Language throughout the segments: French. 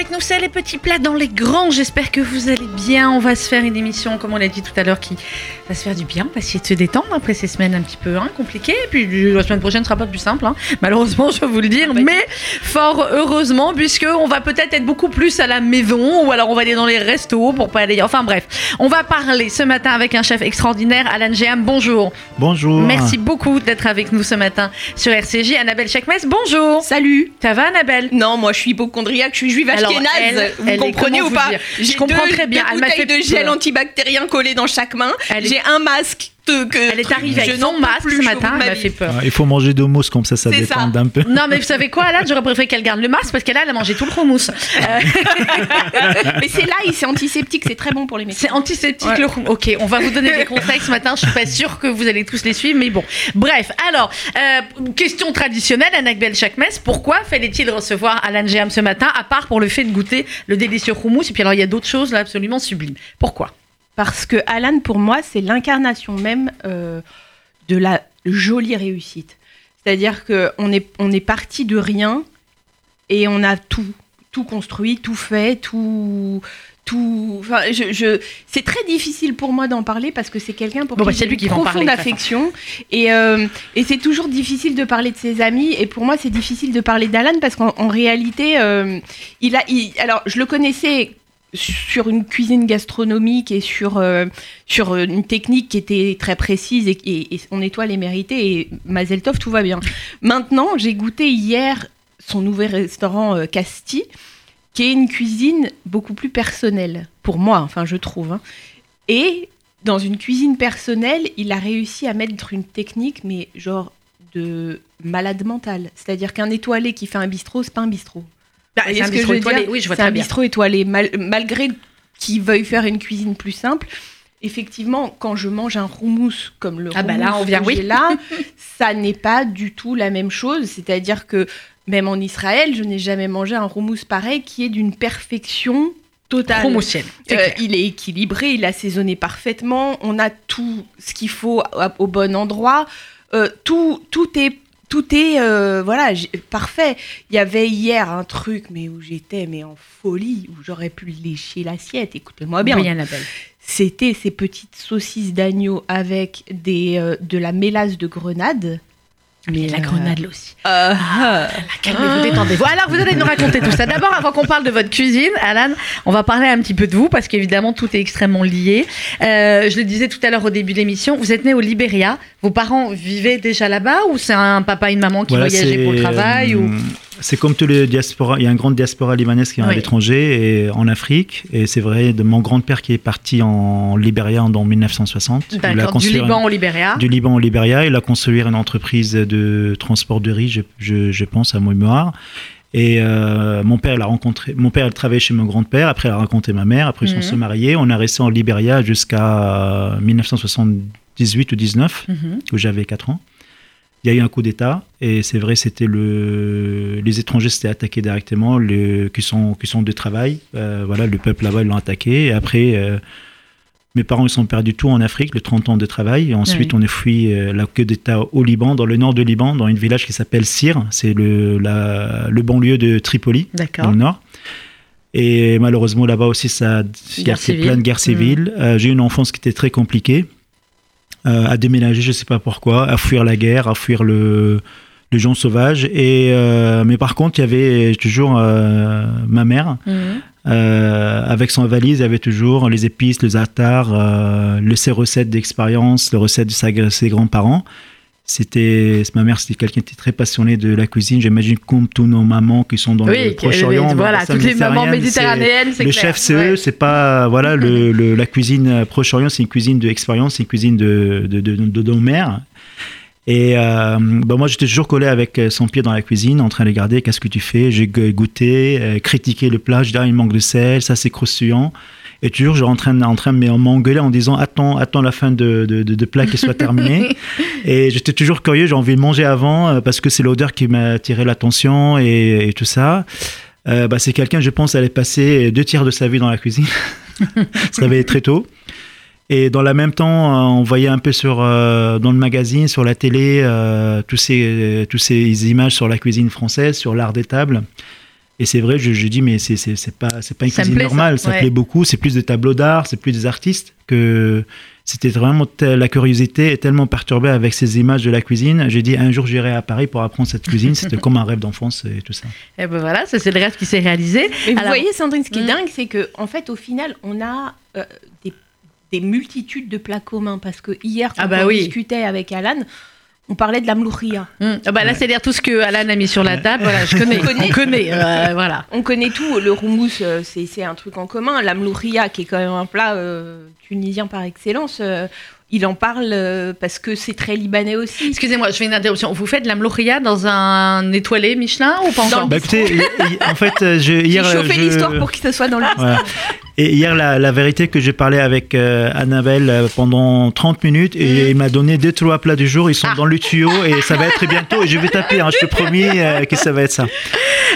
Avec nous. C'est les petits plats dans les grands. J'espère que vous allez bien. On va se faire une émission, comme on l'a dit tout à l'heure, qui va se faire du bien. Va essayer de se détendre après ces semaines un petit peu hein, compliquées. Et puis la semaine prochaine ne sera pas plus simple, hein. malheureusement, je vais vous le dire. Mais fort heureusement, puisque on va peut-être être beaucoup plus à la maison, ou alors on va aller dans les restos pour pas aller. Enfin bref, on va parler ce matin avec un chef extraordinaire, Alan Géam. Bonjour. Bonjour. Merci beaucoup d'être avec nous ce matin sur RCJ. Annabelle Chakmes, bonjour. Salut. Ça va, Annabelle? Non, moi je suis hypochondriaque, je suis juive Alors, ashkénaze. elle- vous elle est- comprenez ou pas J'ai comprends deux- très bien, Deux elle m'a bouteilles fait de gel peur. antibactérien collées dans chaque main. Est- J'ai un masque que, que Elle est arrivée avec son masque plus, ce matin, elle m'a fait peur. Ah, Il faut manger de mousse comme ça, ça détend un peu. Non, mais vous savez quoi, Alan J'aurais préféré qu'elle garde le masque parce qu'elle a, mangé tout le houmous. Euh, Mais c'est l'ail, c'est antiseptique, c'est très bon pour les médecins. c'est antiseptique Ouais. le houmous. Ok, on va vous donner des conseils ce matin. Je suis pas sûre que vous allez tous les suivre, mais bon. Bref, alors, euh, question traditionnelle, Annabelle Chakmes. Pourquoi fallait-il recevoir Alan Géam ce matin, à part pour le fait de goûter le délicieux houmous? Et puis alors, il y a d'autres choses là absolument sublimes. Pourquoi? Parce que Alan, pour moi, c'est l'incarnation même euh, de la jolie réussite. C'est-à-dire qu'on est, on est parti de rien et on a tout, tout construit, tout fait, tout. Tout, enfin, je, je- c'est très difficile pour moi d'en parler parce que c'est quelqu'un pour Bon, bah, qui j'ai une qui profonde affection et, euh, et c'est toujours difficile de parler de ses amis et pour moi c'est difficile de parler d'Alan parce qu'en en réalité euh, il a il- alors je le connaissais sur une cuisine gastronomique et sur, euh, sur euh, une technique qui était très précise et, son étoile est méritée et Mazel Tov, tout va bien. Maintenant, j'ai goûté hier son nouvel restaurant euh, Casti, qui est une cuisine beaucoup plus personnelle, pour moi, enfin je trouve. hein. Et dans une cuisine personnelle, il a réussi à mettre une technique, mais genre de malade mental. C'est-à-dire qu'un étoilé qui fait un bistrot, c'est pas un bistrot. Bah, C'est un ce que bistrot je étoilé. dire Oui, je vois C'est très un bien. bistrot étoilé. Mal- malgré qu'il veuille faire une cuisine plus simple, effectivement, quand je mange un houmous comme le Ah bah là, on vient, que oui. j'ai là, ça n'est pas du tout la même chose. C'est-à-dire que même en Israël, je n'ai jamais mangé un houmous pareil qui est d'une perfection totale. Houmousienne. Euh, il est équilibré, il est assaisonné parfaitement, on a tout ce qu'il faut au bon endroit. Euh, tout, tout est, tout est euh, voilà, parfait. Il y avait hier un truc, mais où j'étais mais en folie, où j'aurais pu lécher l'assiette. Écoutez-moi bien. C'était ces petites saucisses d'agneau avec des, euh, de la mélasse de grenade. Mais la euh, grenade là aussi. euh, Calmez-vous, détendez-vous. Alors, vous allez nous raconter tout ça. D'abord, avant qu'on parle de votre cuisine, Alan, on va parler un petit peu de vous, parce qu'évidemment, tout est extrêmement lié. Euh, je le disais tout à l'heure au début de l'émission, vous êtes né au Libéria. Vos parents vivaient déjà là-bas, ou c'est un papa et une maman qui Voilà, voyageaient pour le travail ou... C'est comme tous les diasporas. Il y a une grande diaspora libanaise qui est Oui. à l'étranger et en Afrique. Et c'est vrai de mon grand-père qui est parti en Libéria en 1960. Il a D'accord, du Liban au Libéria. du Liban au Libéria. Il a construit une entreprise de transport de riz, je, je- je pense, à mémoire. Et euh, mon père l'a rencontré. Mon père, il travaillait chez mon grand-père. Après, il a rencontré ma mère. Après, ils Mhm. sont se mariés. On a resté en Libéria jusqu'à 1978 ou 19, Mhm. où j'avais 4 ans. Il y a eu un coup d'État. Et c'est vrai, c'était le. Les étrangers s'étaient attaqués directement, le... qui, sont, qui sont de travail. Euh, voilà, le peuple là-bas, ils l'ont attaqué. Et après. euh, mes parents ils sont perdus tout en Afrique, le 30 ans de travail. Et ensuite, Oui. on est fui euh, la queue d'État au Liban, dans le nord de Liban, dans un village qui s'appelle Sir. C'est le, la- le banlieue de Tripoli, dans le nord. Et malheureusement, là-bas aussi, ça, il y a plein de guerres civiles. Euh, J'ai eu une enfance qui était très compliquée. Euh, à déménager, je ne sais pas pourquoi, à fuir la guerre, à fuir le, le gens sauvage. Et, euh, mais par contre, il y avait toujours euh, ma mère. Mhm. Euh, avec son valise, il y avait toujours les épices, le za'atar, euh, le, ses recettes d'expérience, les recettes de sa- ses grands-parents. C'était ma mère, c'était quelqu'un qui était très passionné de la cuisine. J'imagine comme tous nos mamans qui sont dans Oui, le Proche-Orient. voilà, toutes les mamans méditerranéenne, méditerranéennes, c'est Le clair. chef, c'est Ouais. eux, c'est pas voilà le, le- la cuisine Proche-Orient, c'est une cuisine d'expérience, c'est une cuisine de de, de, de- de nos mères. Et euh, bah, moi, j'étais toujours collé avec son pied dans la cuisine, en train de regarder qu'est-ce que tu fais? J'ai go- goûté, euh, critiqué le plat. Je dis, ah, il manque de sel, ça c'est croustillant. Et toujours, je suis en train, de- m'engueuler en disant, attends, attends la fin de, de, de, de plat qui soit terminé. et j'étais toujours curieux, j'ai envie de manger avant euh, parce que c'est l'odeur qui m'a attiré l'attention et, et tout ça. Euh, bah, c'est quelqu'un, je pense, allait passer deux tiers de sa vie dans la cuisine. se réveiller très tôt. Et dans le même temps, euh, on voyait un peu sur, euh, dans le magazine, sur la télé, euh, tous ces, tous ces images sur la cuisine française, sur l'art des tables. Et c'est vrai, je, je dis, mais c'est c'est- c'est pas, c'est pas une Ça cuisine plaît, ça. normale, ça, Ouais. plaît beaucoup. C'est plus des tableaux d'art, c'est plus des artistes que. C'était vraiment la curiosité est tellement perturbée avec ces images de la cuisine. J'ai dit un jour j'irai à Paris pour apprendre cette cuisine. C'était comme un rêve d'enfance et tout ça. Et ben voilà, ça c'est le rêve qui s'est réalisé. Mais vous voyez, Sandrine, ce qui est Mm. dingue, c'est que en fait, au final, on a euh, des, des multitudes de plats communs. Parce que hier, quand Ah bah on oui. discutait avec Alan, on parlait de la mlouria. Hum. Ah bah là, Ouais. c'est-à-dire tout ce que Alan a mis sur la table. Voilà, je connais. On connaît. On connaît. euh, voilà. On connaît tout. Le roumous, euh, c'est c'est un truc en commun. La mlouria, qui est quand même un plat euh, tunisien par excellence, euh, il en parle euh, parce que c'est très libanais aussi. Excusez-moi, je fais une interruption. Vous faites de la mlohria dans un étoilé Michelin ou pas encore Bah écoutez, en fait, euh, je, J'ai hier, euh, chauffé je- l'histoire pour que ce soit dans le. Voilà. Et hier, la, la vérité que j'ai parlé avec euh, Annabelle euh, pendant 30 minutes et il m'a donné deux, trois plats du jour. Ils sont Ah. dans le tuyau et ça va être bientôt. Et je vais taper, hein, je te promis euh, que ça va être ça.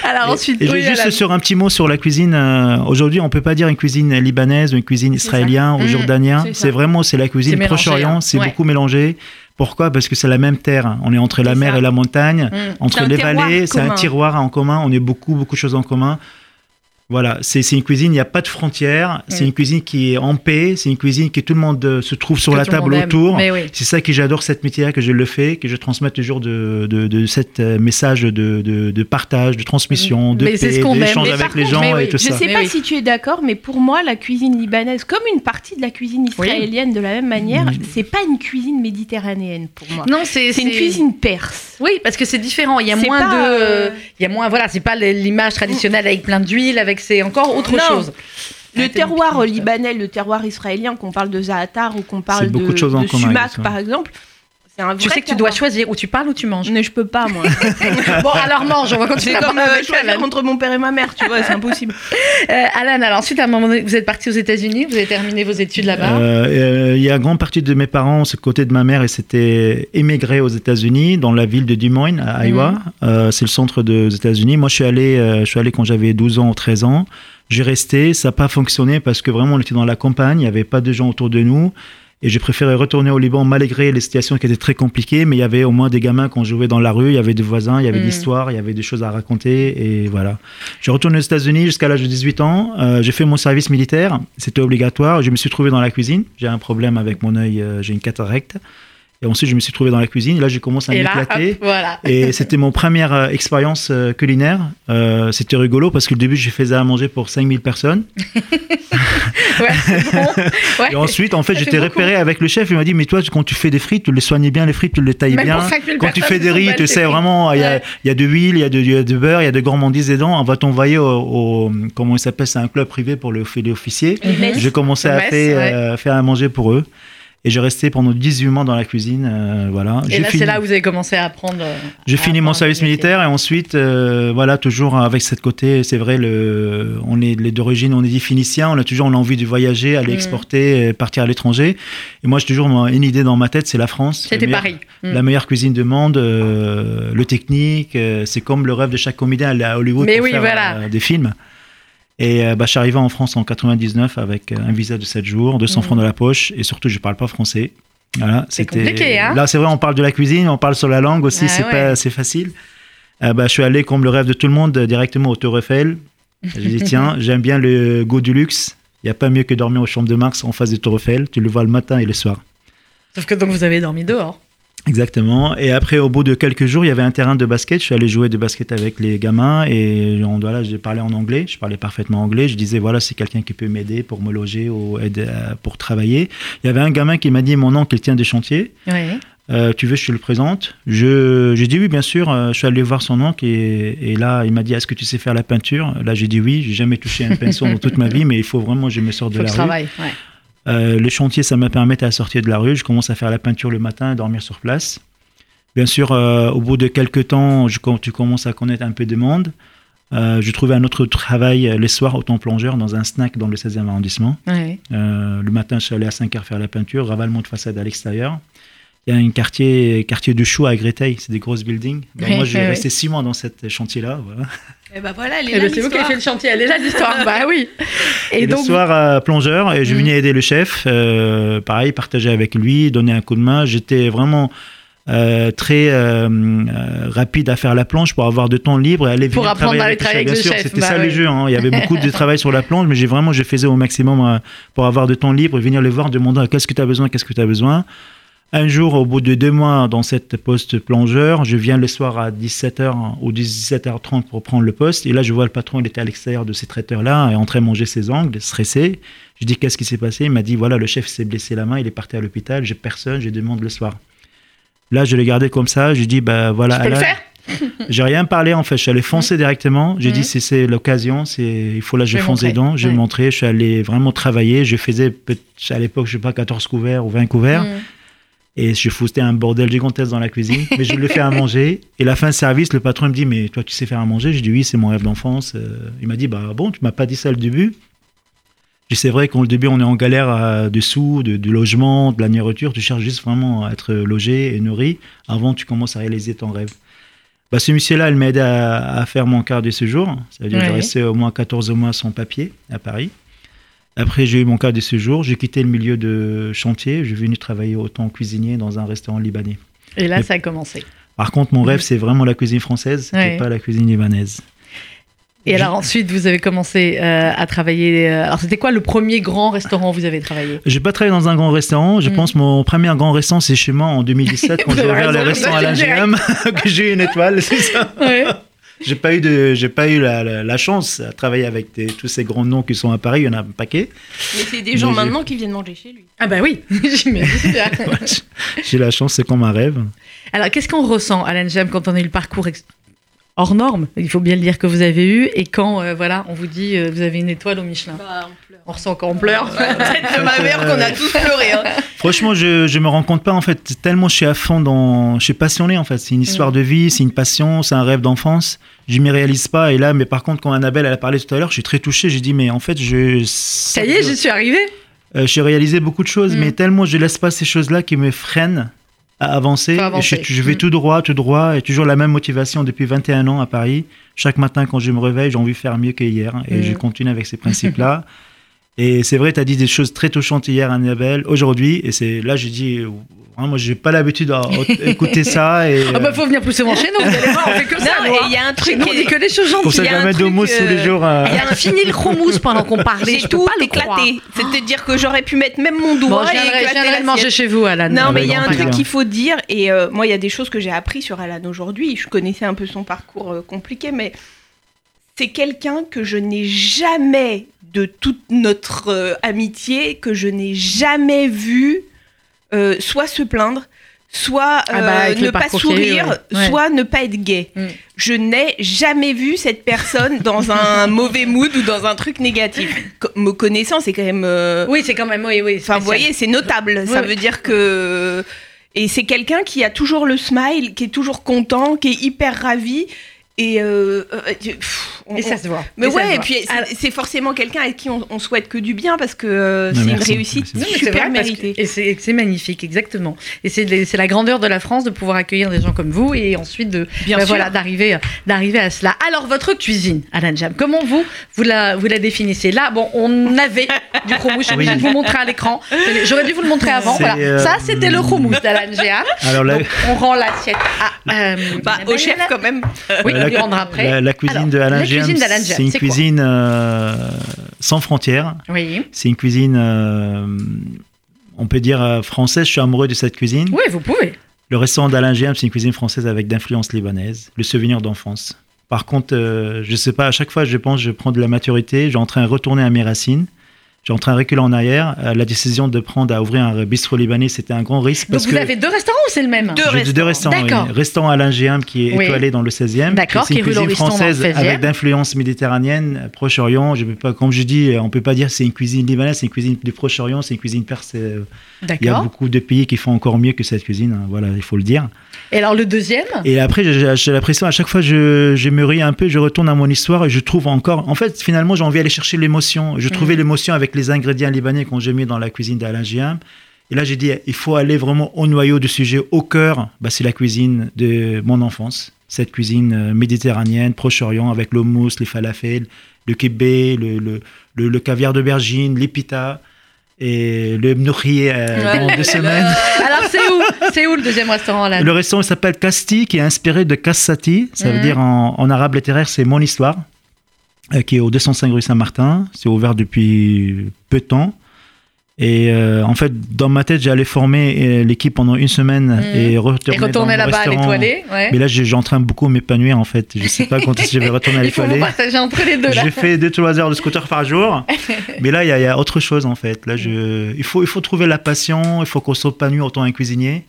Alors ensuite, Et je oui, vais juste sur un petit mot sur la cuisine. euh, Aujourd'hui, on peut pas dire une cuisine libanaise ou une cuisine ça. israélienne ou Mhm. jordanienne. C'est ça. Vraiment c'est la cuisine mélangé, Proche-Orient. C'est Ouais. beaucoup mélangé. Pourquoi? Parce que c'est la même terre. On est entre la mer ça. et la montagne, Hum. entre les vallées. C'est un tiroir en commun. On est beaucoup beaucoup de choses en commun. Voilà, c'est c'est une cuisine, il n'y a pas de frontières, c'est Mm. une cuisine qui est en paix, c'est une cuisine que tout le monde euh, se trouve sur Que la table autour. Oui. C'est ça que j'adore cette métier que je le fais, que je transmets toujours de, de, de cet euh, message de, de, de partage, de transmission, de Mais paix, d'échange avec les gens et tout Je ça. sais Mais pas oui. si tu es d'accord, mais pour moi, la cuisine libanaise, comme une partie de la cuisine israélienne de la même manière, Mm. c'est pas une cuisine méditerranéenne pour moi. Non, c'est C'est une cuisine perse. Oui, parce que c'est différent. Il y a moins pas, de. euh, Il y a moins. Voilà, c'est pas l'image traditionnelle avec plein d'huile, avec c'est encore autre Non. chose. Le terroir libanais, le terroir israélien, qu'on parle de zaatar ou qu'on parle de, de sumac, par exemple, un Tu sais que tu dois choisir ou tu parles ou tu manges. Mais je peux pas, moi. bon, alors mange. On va continuer. C'est à comme euh, avec choisir Alan. entre mon père et ma mère, tu vois, c'est impossible. Euh, Alan, alors ensuite, à un moment donné, vous êtes parti aux États-Unis, vous avez terminé vos études là-bas. Euh, euh, Il y a une grande partie de mes parents, c'est côté de ma mère, et c'était émigré aux États-Unis, dans la ville de Des Moines, à Iowa. Mhm. Euh, c'est le centre des États-Unis. Moi, je suis allé, euh, je suis allé quand j'avais 12 ans ou 13 ans. J'ai resté, ça n'a pas fonctionné parce que vraiment, on était dans la campagne, il n'y avait pas de gens autour de nous. Et j'ai préféré retourner au Liban malgré les situations qui étaient très compliquées, mais il y avait au moins des gamins qu'on jouait dans la rue, il y avait des voisins, il y avait de l'histoire, il y avait des choses à raconter, et voilà. J'ai retourné aux États-Unis jusqu'à l'âge de 18 ans. Euh, j'ai fait mon service militaire, c'était obligatoire. Je me suis trouvé dans la cuisine. J'ai un problème avec mon œil, euh, j'ai une cataracte. Et ensuite, je me suis trouvé dans la cuisine. Et là, j'ai commencé à m'éclater. voilà. Et c'était mon première euh, expérience euh, culinaire. Euh, c'était rigolo parce que au début, je faisais à manger pour 5000 personnes. Ouais, c'est bon. Ouais. Et ensuite, en fait, j'étais repéré avec le chef. Il m'a dit, mais toi, quand tu fais des frites, tu les soignais bien, les frites, tu les tailles Même bien. pour 5000 Quand tu fais des riz, tu sais vraiment, il y, a, Ouais. il y a de l'huile, il y a y de beurre, il y a de gourmandises dedans. On va t'envoyer au, au- comment il s'appelle, c'est un club privé pour les, les officiers. Mhm. J'ai commencé à euh, faire à manger pour eux. Et j'ai resté pendant 18 mois dans la cuisine. euh, voilà. Et là, fini, c'est là où vous avez commencé à apprendre. euh, j'ai fini mon service militaire et ensuite, euh, voilà, toujours avec cette côté, c'est vrai, le, on est les d'origine, on est des Phéniciens, on a toujours on a envie de voyager, aller Mm. exporter, partir à l'étranger. Et moi, j'ai toujours une idée dans ma tête, c'est la France. C'était Paris. Mm. La meilleure cuisine du monde, euh, le technique, c'est comme le rêve de chaque comédien, à Hollywood Mais pour oui, faire voilà. des films. Et euh, bah, je suis arrivé en France en 99 avec euh, un visa de 7 jours, 200 Mm. francs dans la poche, et surtout, je parle pas français. Voilà, C'est c'était- compliqué, hein Là, c'est vrai, on parle de la cuisine, on parle sur la langue aussi, Ah c'est ouais. pas facile. Euh, bah, je suis allé, comme le rêve de tout le monde, directement au Tour Eiffel. J'ai dit, tiens, j'aime bien le goût du luxe. Il n'y a pas mieux que dormir au Champ de Mars en face du Tour Eiffel. Tu le vois le matin et le soir. Sauf que donc vous avez dormi dehors. Exactement. Et après, au bout de quelques jours, il y avait un terrain de basket. Je suis allé jouer de basket avec les gamins et on, voilà, j'ai parlé en anglais. Je parlais parfaitement anglais. Je disais, voilà, c'est quelqu'un qui peut m'aider pour me loger ou aider pour travailler. Il y avait un gamin qui m'a dit, mon oncle, il tient des chantiers. Oui. Euh, tu veux, je te le présente? Je, j'ai dit oui, bien sûr. Euh, je suis allé voir son oncle et, et là, il m'a dit, est-ce que tu sais faire la peinture? Là, j'ai dit oui. J'ai jamais touché un pinceau dans toute ma vie, mais il faut vraiment, je me sors de Faut que la rue. travaille. Ouais. Euh, le chantier, ça me permettait à sortir de la rue. Je commence à faire la peinture le matin et dormir sur place. Bien sûr, euh, au bout de quelques temps, je, quand tu commences à connaître un peu de monde, euh, je trouvais un autre travail les soirs autant plongeur dans un snack dans le 16e arrondissement. Ouais. Le matin, je suis allé à 5 heures faire la peinture, ravalement de façade à l'extérieur. Il y a un quartier, quartier de choux à Créteil, c'est des grosses buildings. Oui, moi, j'ai oui, resté six mois dans cette chantier-là. Voilà. Et bah voilà, elle est Eh là ben, c'est vous qui avez fait le chantier. Elle est là l'histoire. bah oui. Et, Et, donc. le soir, euh, plongeur, et je Mhm. venais aider le chef. euh, pareil, partager avec lui, donner un coup de main. J'étais vraiment euh, très euh, euh, rapide à faire la planche pour avoir de temps libre et aller Pour venir apprendre à travailler travailler avec Bien le sûr, chef, c'était bah ça ouais. le jeu. hein. Il y avait beaucoup de travail sur la planche, mais j'ai vraiment, je faisais au maximum euh, pour avoir de temps libre et venir les voir, demander qu'est-ce que tu as besoin, qu'est-ce que tu as besoin. Un jour, au bout de deux mois dans cette poste plongeur, je viens le soir à 17h ou 17h30 pour prendre le poste. Et là, je vois le patron, il était à l'extérieur de ces traiteurs-là, et en train de manger ses ongles, stressé. Je dis, qu'est-ce qui s'est passé? Il m'a dit, voilà, le chef s'est blessé la main, il est parti à l'hôpital, j'ai personne, je demande le soir. Là, je l'ai gardé comme ça, je dis, bah voilà. Peux le faire? J'ai rien parlé en fait, je suis allé foncer directement. J'ai Mhm. dit si c'est l'occasion, c'est il faut là je Je montrer. dedans. Je vais montrer, je suis allé vraiment travailler. Je faisais à l'époque je sais pas 14 couverts ou 20 couverts Mm. Et je foutais un bordel gigantesque dans la cuisine. Mais je le fais à manger. Et la fin de service, le patron me dit mais toi tu sais faire à manger? Je dis oui c'est mon rêve d'enfance. Euh, Il m'a dit bah bon tu m'as pas dit ça au début. Je dis, c'est vrai qu'au début on est en galère euh, de sous, de, de logement, de la nourriture. Tu cherches juste vraiment à être logé et nourri avant tu commences à réaliser ton rêve. Bah, ce monsieur-là, il m'a aidé à, à faire mon quart de séjour. Ça veut dire que j'ai Ouais. resté au moins 14 mois sans papier à Paris. Après, j'ai eu mon quart de séjour. J'ai quitté le milieu de chantier. Je suis venu travailler autant cuisinier dans un restaurant libanais. Et là, Mais- ça a commencé. Par contre, mon rêve, c'est vraiment la cuisine française, Ouais. pas la cuisine libanaise. Et alors ensuite, vous avez commencé euh, à travailler. euh, alors, c'était quoi le premier grand restaurant où vous avez travaillé? J'ai pas travaillé dans un grand restaurant. Je Mhm. pense mon premier grand restaurant, c'est chez moi en 2017 quand j'ai ouvert le restaurant à vous la avez GM, que j'ai une étoile, c'est ça. Ouais. J'ai pas eu de, j'ai pas eu la, la- la chance à travailler avec des- tous ces grands noms qui sont à Paris. Il y en a un paquet. Mais c'est des gens Mais maintenant qui viennent manger chez lui. Ah bah oui, j'imagine. J'ai la chance, c'est comme un rêve. Alors, qu'est-ce qu'on ressent, Alan Jam, quand on a eu le parcours ex- hors norme Il faut bien le dire que vous avez eu. Et quand, euh, voilà, on vous dit, euh, vous avez une étoile au Michelin. Bah, on pleure. On ressent quand on pleure. Peut-être de ma mère qu'on a tous pleuré. hein. Franchement, je, je me rends compte pas en fait tellement je suis à fond dans, je suis passionné en fait. C'est une histoire Mm. de vie, c'est une passion, c'est un rêve d'enfance. Je m'y réalise pas et là, mais par contre, quand Annabelle elle a parlé tout à l'heure, je suis très touché. J'ai dit mais en fait, je Ça y est, j'y suis arrivée. Euh, j'ai réalisé beaucoup de choses, Mm. mais tellement je laisse pas ces choses-là qui me freinent à avancer. Je, je vais Mm. tout droit, tout droit, et toujours la même motivation depuis 21 ans à Paris. Chaque matin, quand je me réveille, j'ai envie de faire mieux qu'hier, et Mm. je continue avec ces principes-là. et c'est vrai, tu as dit des choses très touchantes hier, Annabelle, aujourd'hui, et c'est là, j'ai dit, euh, vraiment, j'ai pas l'habitude d'écouter ça. Et, Ah bah, faut venir plus souvent chez nous. Vous allez voir, on fait que ça. Non, hein. il y a un truc on qui dit que des choses pour gentilles. ça, il y a un truc, mousse tous les euh, jours. euh, Il y a un fini le chromousse pendant qu'on parlait. J'ai tout éclaté. C'est-à-dire que j'aurais pu mettre même mon Bon, doigt je et éclater manger chez vous, Alan. Non, mais il y a un truc qu'il faut dire, et euh, moi, il y a des choses que j'ai appris sur Alan aujourd'hui. Je connaissais un peu son parcours euh, compliqué, mais c'est quelqu'un que je n'ai jamais, de toute notre euh, amitié, que je n'ai jamais vu euh, soit se plaindre, soit Ah bah, euh, ne pas sourire, ouais. Ouais. soit ne pas être gay. Mm. Je n'ai jamais vu cette personne dans un mauvais mood ou dans un truc négatif. Co- Me connaissant, c'est quand même. Oui, c'est quand même, oui, oui. Enfin, vous voyez, c'est notable. Ça veut dire que. Et c'est quelqu'un qui a toujours le smile, qui est toujours content, qui est hyper ravi. Et. euh, euh, pff, on- Et ça se voit. Mais Et ouais, et puis c'est- forcément quelqu'un avec qui on, on souhaite que du bien parce que euh, c'est une réussite. Non, super que- méritée. et c'est magnifique, exactement. Et c'est la grandeur de la France de pouvoir accueillir des gens comme vous et ensuite de Bien sûr. voilà d'arriver d'arriver à cela. Alors votre cuisine, Alan Jam, comment vous vous la vous la définissez? Là, bon, on avait du chromousse. Je suis obligée Oui. de vous montrer à l'écran. J'aurais dû vous le montrer avant. Voilà, euh, ça c'était le chromousse d'Alan Jam. Alors là, Donc, on rend l'assiette à euh, Bah, au chef quand même. Oui, Euh, la, lui rendra après. la- la cuisine Alors, de Alain c'est une cuisine euh, sans frontières. Oui. C'est une cuisine, euh, on peut dire euh, française. Je suis amoureux de cette cuisine. Oui, vous pouvez. Le restaurant d'Alain Giam, c'est une cuisine française avec d'influence libanaise. Le souvenir d'enfance. Par contre, euh, je sais pas, à chaque fois, je pense, je prends de la maturité. J'ai en train de retourner à mes racines. J'ai en train de reculer en arrière. Euh, la décision de prendre à ouvrir un bistrot libanais, c'était un grand risque. Donc parce vous que avez deux restaurants ou c'est le même Deux j'ai deux restaurants. restaurants. D'accord. oui. Restaurant Alain Giam qui est Oui. étoilé dans le 16e. D'accord, qui est cuisine Lauriston dans le française 16e. avec d'influence méditerranéenne, Proche-Orient. Je peux pas, comme je dis, on peut pas dire c'est une cuisine libanaise, c'est une cuisine du Proche-Orient, c'est une cuisine perse. Il y a beaucoup de pays qui font encore mieux que cette cuisine. hein, Voilà, il faut le dire. Et alors le deuxième? Et après, j'ai l'impression, à chaque fois, je, je mûris un peu, je retourne à mon histoire et je trouve encore. En fait, finalement, j'ai envie d'aller chercher l'émotion. Je trouvais Mhm. l'émotion avec les ingrédients libanais qu'on j'ai mis dans la cuisine d'Alain Giam. Et là, j'ai dit, il faut aller vraiment au noyau du sujet, au cœur. Bah, c'est la cuisine de mon enfance. Cette cuisine euh, méditerranéenne, Proche-Orient, avec le mousse, les falafels, le kibbé, le, le, le, le caviar d'aubergine, les pitas et le mnouchi euh, dans deux semaines. Alors c'est où? C'est où le deuxième restaurant là? Le restaurant s'appelle Casti, qui est inspiré de Cassati. Ça veut Mhm. dire en, en arabe littéraire, c'est mon histoire, qui est au 205 rue Saint-Martin. C'est ouvert depuis peu de temps. Et euh, en fait, dans ma tête, j'allais former euh, l'équipe pendant une semaine Mhm. et retourner, Et retourner là-bas l'étoilé. Ouais. Mais là, j'ai- j'ai en train de beaucoup m'épanouir en fait. Je sais pas quand est-ce que je vais retourner à l'étoilé. partager entre les deux. J'ai fait 2-3 heures de scooter par jour. Mais là, il y, a- il y a autre chose en fait. Là, je, il, faut, il faut trouver la passion, il faut qu'on s'épanouisse autant un cuisinier.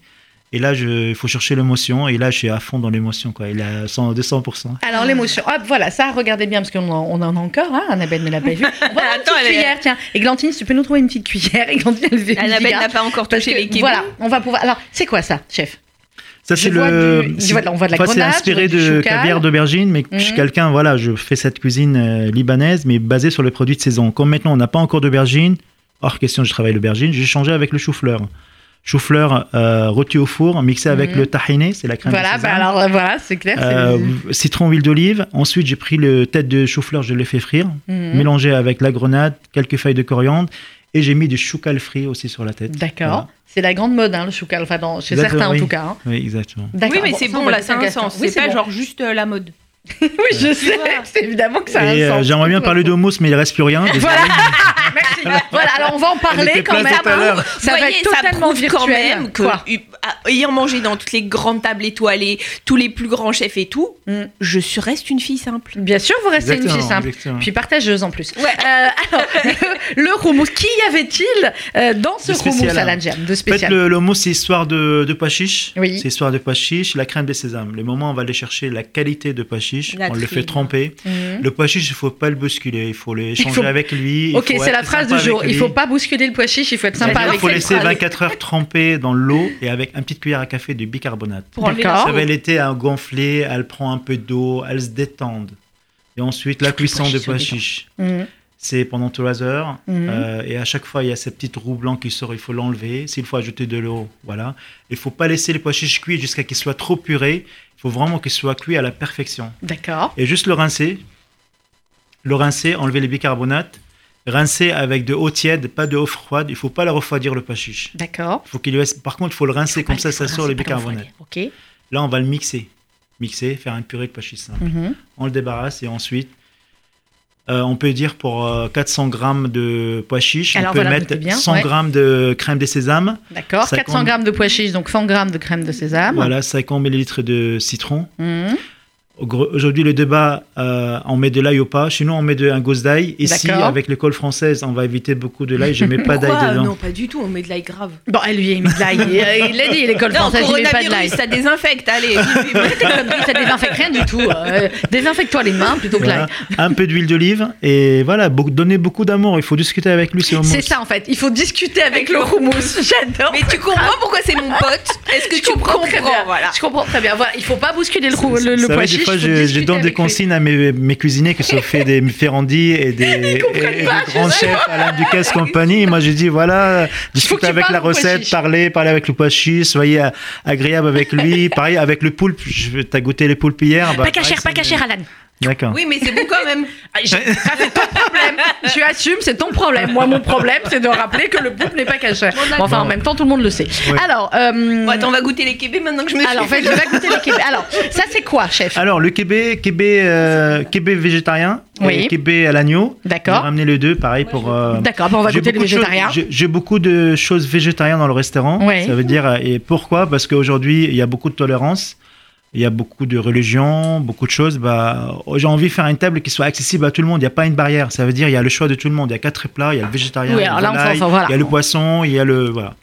Et là, il faut chercher l'émotion. Et là, je suis à fond dans l'émotion. quoi. Il est à 100, 200%. Alors l'émotion, hop voilà, ça regardez bien parce qu'on en, on en a encore, hein, Annabelle ne l'a pas vu. On va une Attends, est- cuillère, tiens. Et Glantine, si tu peux nous trouver une petite cuillère. Et Glantine, elle fait Annabelle n'a pas encore touché que, les kibés. Voilà, on va pouvoir. Alors, c'est quoi ça, chef? Ça, c'est le. du- vois on voit de la enfin, c'est grenade, inspiré de caviar d'aubergine, mais je suis Mhm. quelqu'un, voilà, je fais cette cuisine euh, libanaise, mais basée sur les produits de saison. Comme maintenant, on n'a pas encore d'aubergine, hors question, je travaille l'aubergine, j'ai changé avec le chou-fleur. Chou-fleur euh, rôti au four, mixé avec Mhm. le tahiné, c'est la crème de Voilà, sésame. bah alors euh, voilà, c'est clair. c'est- Euh, citron, huile d'olive. Ensuite, j'ai pris le tête de chou-fleur, je l'ai fait frire, Mhm. mélangé avec la grenade, quelques feuilles de coriandre, et j'ai mis du choucal frit aussi sur la tête. D'accord. Voilà. C'est la grande mode, hein, le choucal, enfin, dans- chez Exactement, certains en tout cas. hein. Oui, exactement. D'accord. Oui, mais c'est ça, on bon, va là, dire c'est un Gaston. sens. Oui, C'est pas bon. genre juste euh, la mode. Oui, je sais, c'est évidemment que ça a Et un euh, sens. j'aimerais bien parler de mousse, mais il reste plus rien. Voilà, merci. Voilà, alors on va en parler quand même. tout à l'heure. Ça va Voyez, être totalement prouve virtuel. quand même euh, ayant mangé dans toutes les grandes tables étoilées, tous les plus grands chefs et tout, Mm. je suis- reste une fille simple. Bien sûr, vous restez une fille simple. exactement. Puis partageuse en plus. Ouais. Euh, alors, le, le houmous, qui y avait-il euh, dans ce De spécial, houmous hein. Alan Jam de En fait, spécial le, le mousse, c'est histoire de, de pois. Oui. C'est histoire de pois chiches, la crème de sésame. Le moment où on va aller chercher la qualité de pois La on le fait tremper. Mhm. Le pois chiche, il faut pas le bousculer, il faut l'échanger faut- avec lui. il Ok, faut c'est la phrase du jour. Il lui. faut pas bousculer le pois chiche, il faut être sympa avec qu'il faut lui. laisser phrase. 24 heures tremper dans l'eau et avec une petite cuillère à café de bicarbonate. Ça va l'été à gonfler, elle prend un peu d'eau, elle se détend. Et ensuite, la cuisson de pois détendent. C'est pendant 3 heures. Mhm. Euh, et à chaque fois, il y a ces petites roux blancs qui sortent, il faut l'enlever. S'il faut ajouter de l'eau, voilà. Il faut pas laisser les pois chiches cuits jusqu'à qu'ils soient trop purés. Il faut vraiment qu'ils soient cuits à la perfection. D'accord. Et juste le rincer. Le rincer, enlever les bicarbonates. Rincer avec de eau tiède, pas de eau froide. Il faut pas la refroidir le pois chiche. D'accord. Il faut qu'il laisse- Par contre, il faut le rincer comme ça, ça sort les bicarbonates. Ok. Là, on va le mixer. Mixer, faire une purée de pois simple. Mhm. On le débarrasse et ensuite, euh, on peut dire pour euh, 400 grammes de pois chiches, Alors on peut voilà, mettre notez bien, 100 ouais. grammes de crème de sésame, D'accord. 50 400 grammes de pois chiches, donc 100 grammes de crème de sésame. voilà, 50 millilitres de citron. Mhm. Aujourd'hui, le débat, euh, on met de l'ail ou pas. Chez nous, on met de, un gousse d'ail. Ici, avec l'école française, on va éviter beaucoup de l'ail. Je mets pas d'ail dedans. Non, pas du tout, on met de l'ail grave. Bon, elle lui a mis de l'ail. Il il l'a dit, l'école française, il met pas de l'ail. ça désinfecte, allez. Ça désinfecte rien du tout. Euh, Désinfecte-toi les mains plutôt que Voilà. l'ail. Un peu d'huile d'olive et voilà, beaucoup- donner beaucoup d'amour. Il faut discuter avec lui, c'est au C'est ça en fait. Il faut discuter avec le houmous. J'adore. Mais tu comprends pourquoi c'est mon pote? Est-ce que Je tu comprends comprends? très bien. Voilà. Je comprends très bien. Voilà, il faut pas bousculer le, le, fois, je, donne des lui. consignes à mes, mes cuisiniers qui sont fait des ferrandis et des, et- et des grands chefs à la Ducasse compagnie. Et moi, j'ai dit, voilà, discutez avec la recette, parlez, parlez avec le pois chiche, soyez agréable avec lui. Pareil, avec le poulpe, je- t'as goûté les poulpes hier? Bah, Pas cachère, pas pareil, c'est- cachère, Alan. D'accord. Oui, mais c'est bon quand même. Ah, je- Ça c'est ton problème. Tu assumes, c'est ton problème. Moi, mon problème, c'est de rappeler que le poulpe n'est pas caché. Bon, enfin, en même temps, tout le monde le sait. Ouais. Alors, euh, Bon, attends, on va goûter les kébés maintenant que je me alors, en suis fait, je vais goûter les kébés. Alors, ça c'est quoi, chef? Alors, le kébé, kébé, euh, kébé végétarien Oui. et kébé à l'agneau. D'accord. J'ai ramené les deux, pareil, pour... euh, D'accord, bon, on va J'ai goûter les beaucoup de choses- végétariens. j'ai- J'ai beaucoup de choses végétariennes dans le restaurant. Ouais. Ça veut dire euh, et pourquoi? Parce qu'aujourd'hui il y a beaucoup de tolérance, il y a beaucoup de religions, beaucoup de choses. Bah, j'ai envie de faire une table qui soit accessible à tout le monde. Il n'y a pas une barrière. Ça veut dire il y a le choix de tout le monde. Il y a quatre plats. Il y a le végétarien, Oui, il y a le là, on volaille, s'en- voilà. il y a le poisson, il y a le voilà.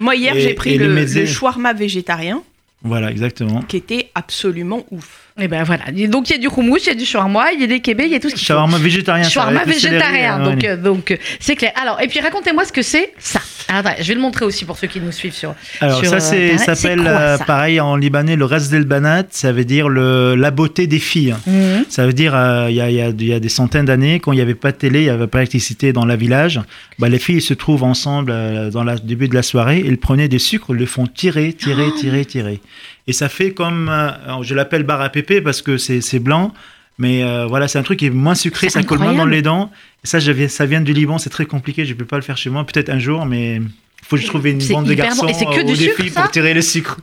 Moi, hier, j'ai pris le, le shawarma végétarien Voilà, exactement. qui était absolument ouf. Et ben voilà. Donc il y a du houmous, il y a du shawarma, il y a des kébés, il y a tout ce faut. Shawarma végétarien. Shawarma végétarien, donc ouais. euh, donc euh, c'est clair. Alors et puis racontez-moi ce que c'est ça. Alors, attends, je vais le montrer aussi pour ceux qui nous suivent sur. Alors sur, ça euh, c'est s'appelle euh, pareil en libanais le ras del banat. Ça veut dire le, la beauté des filles. Mhm. Ça veut dire, euh, il y, a, y a- y a des centaines d'années, quand il n'y avait pas de télé, il n'y avait pas d'électricité dans la village, bah, les filles se trouvent ensemble euh, dans le début de la soirée, ils prenaient des sucres, ils le font tirer, tirer, Oh. tirer, tirer. Et ça fait comme, euh, je l'appelle bar à pépé parce que c'est blanc, mais euh, voilà, c'est un truc qui est moins sucré, ça colle moins dans les dents. Et ça, ça vient du Liban, c'est très compliqué, je ne peux pas le faire chez moi, peut-être un jour, mais Il faut que je trouve une bande de garçons bon. Et que euh, du ou des sucre, filles pour tirer le sucre.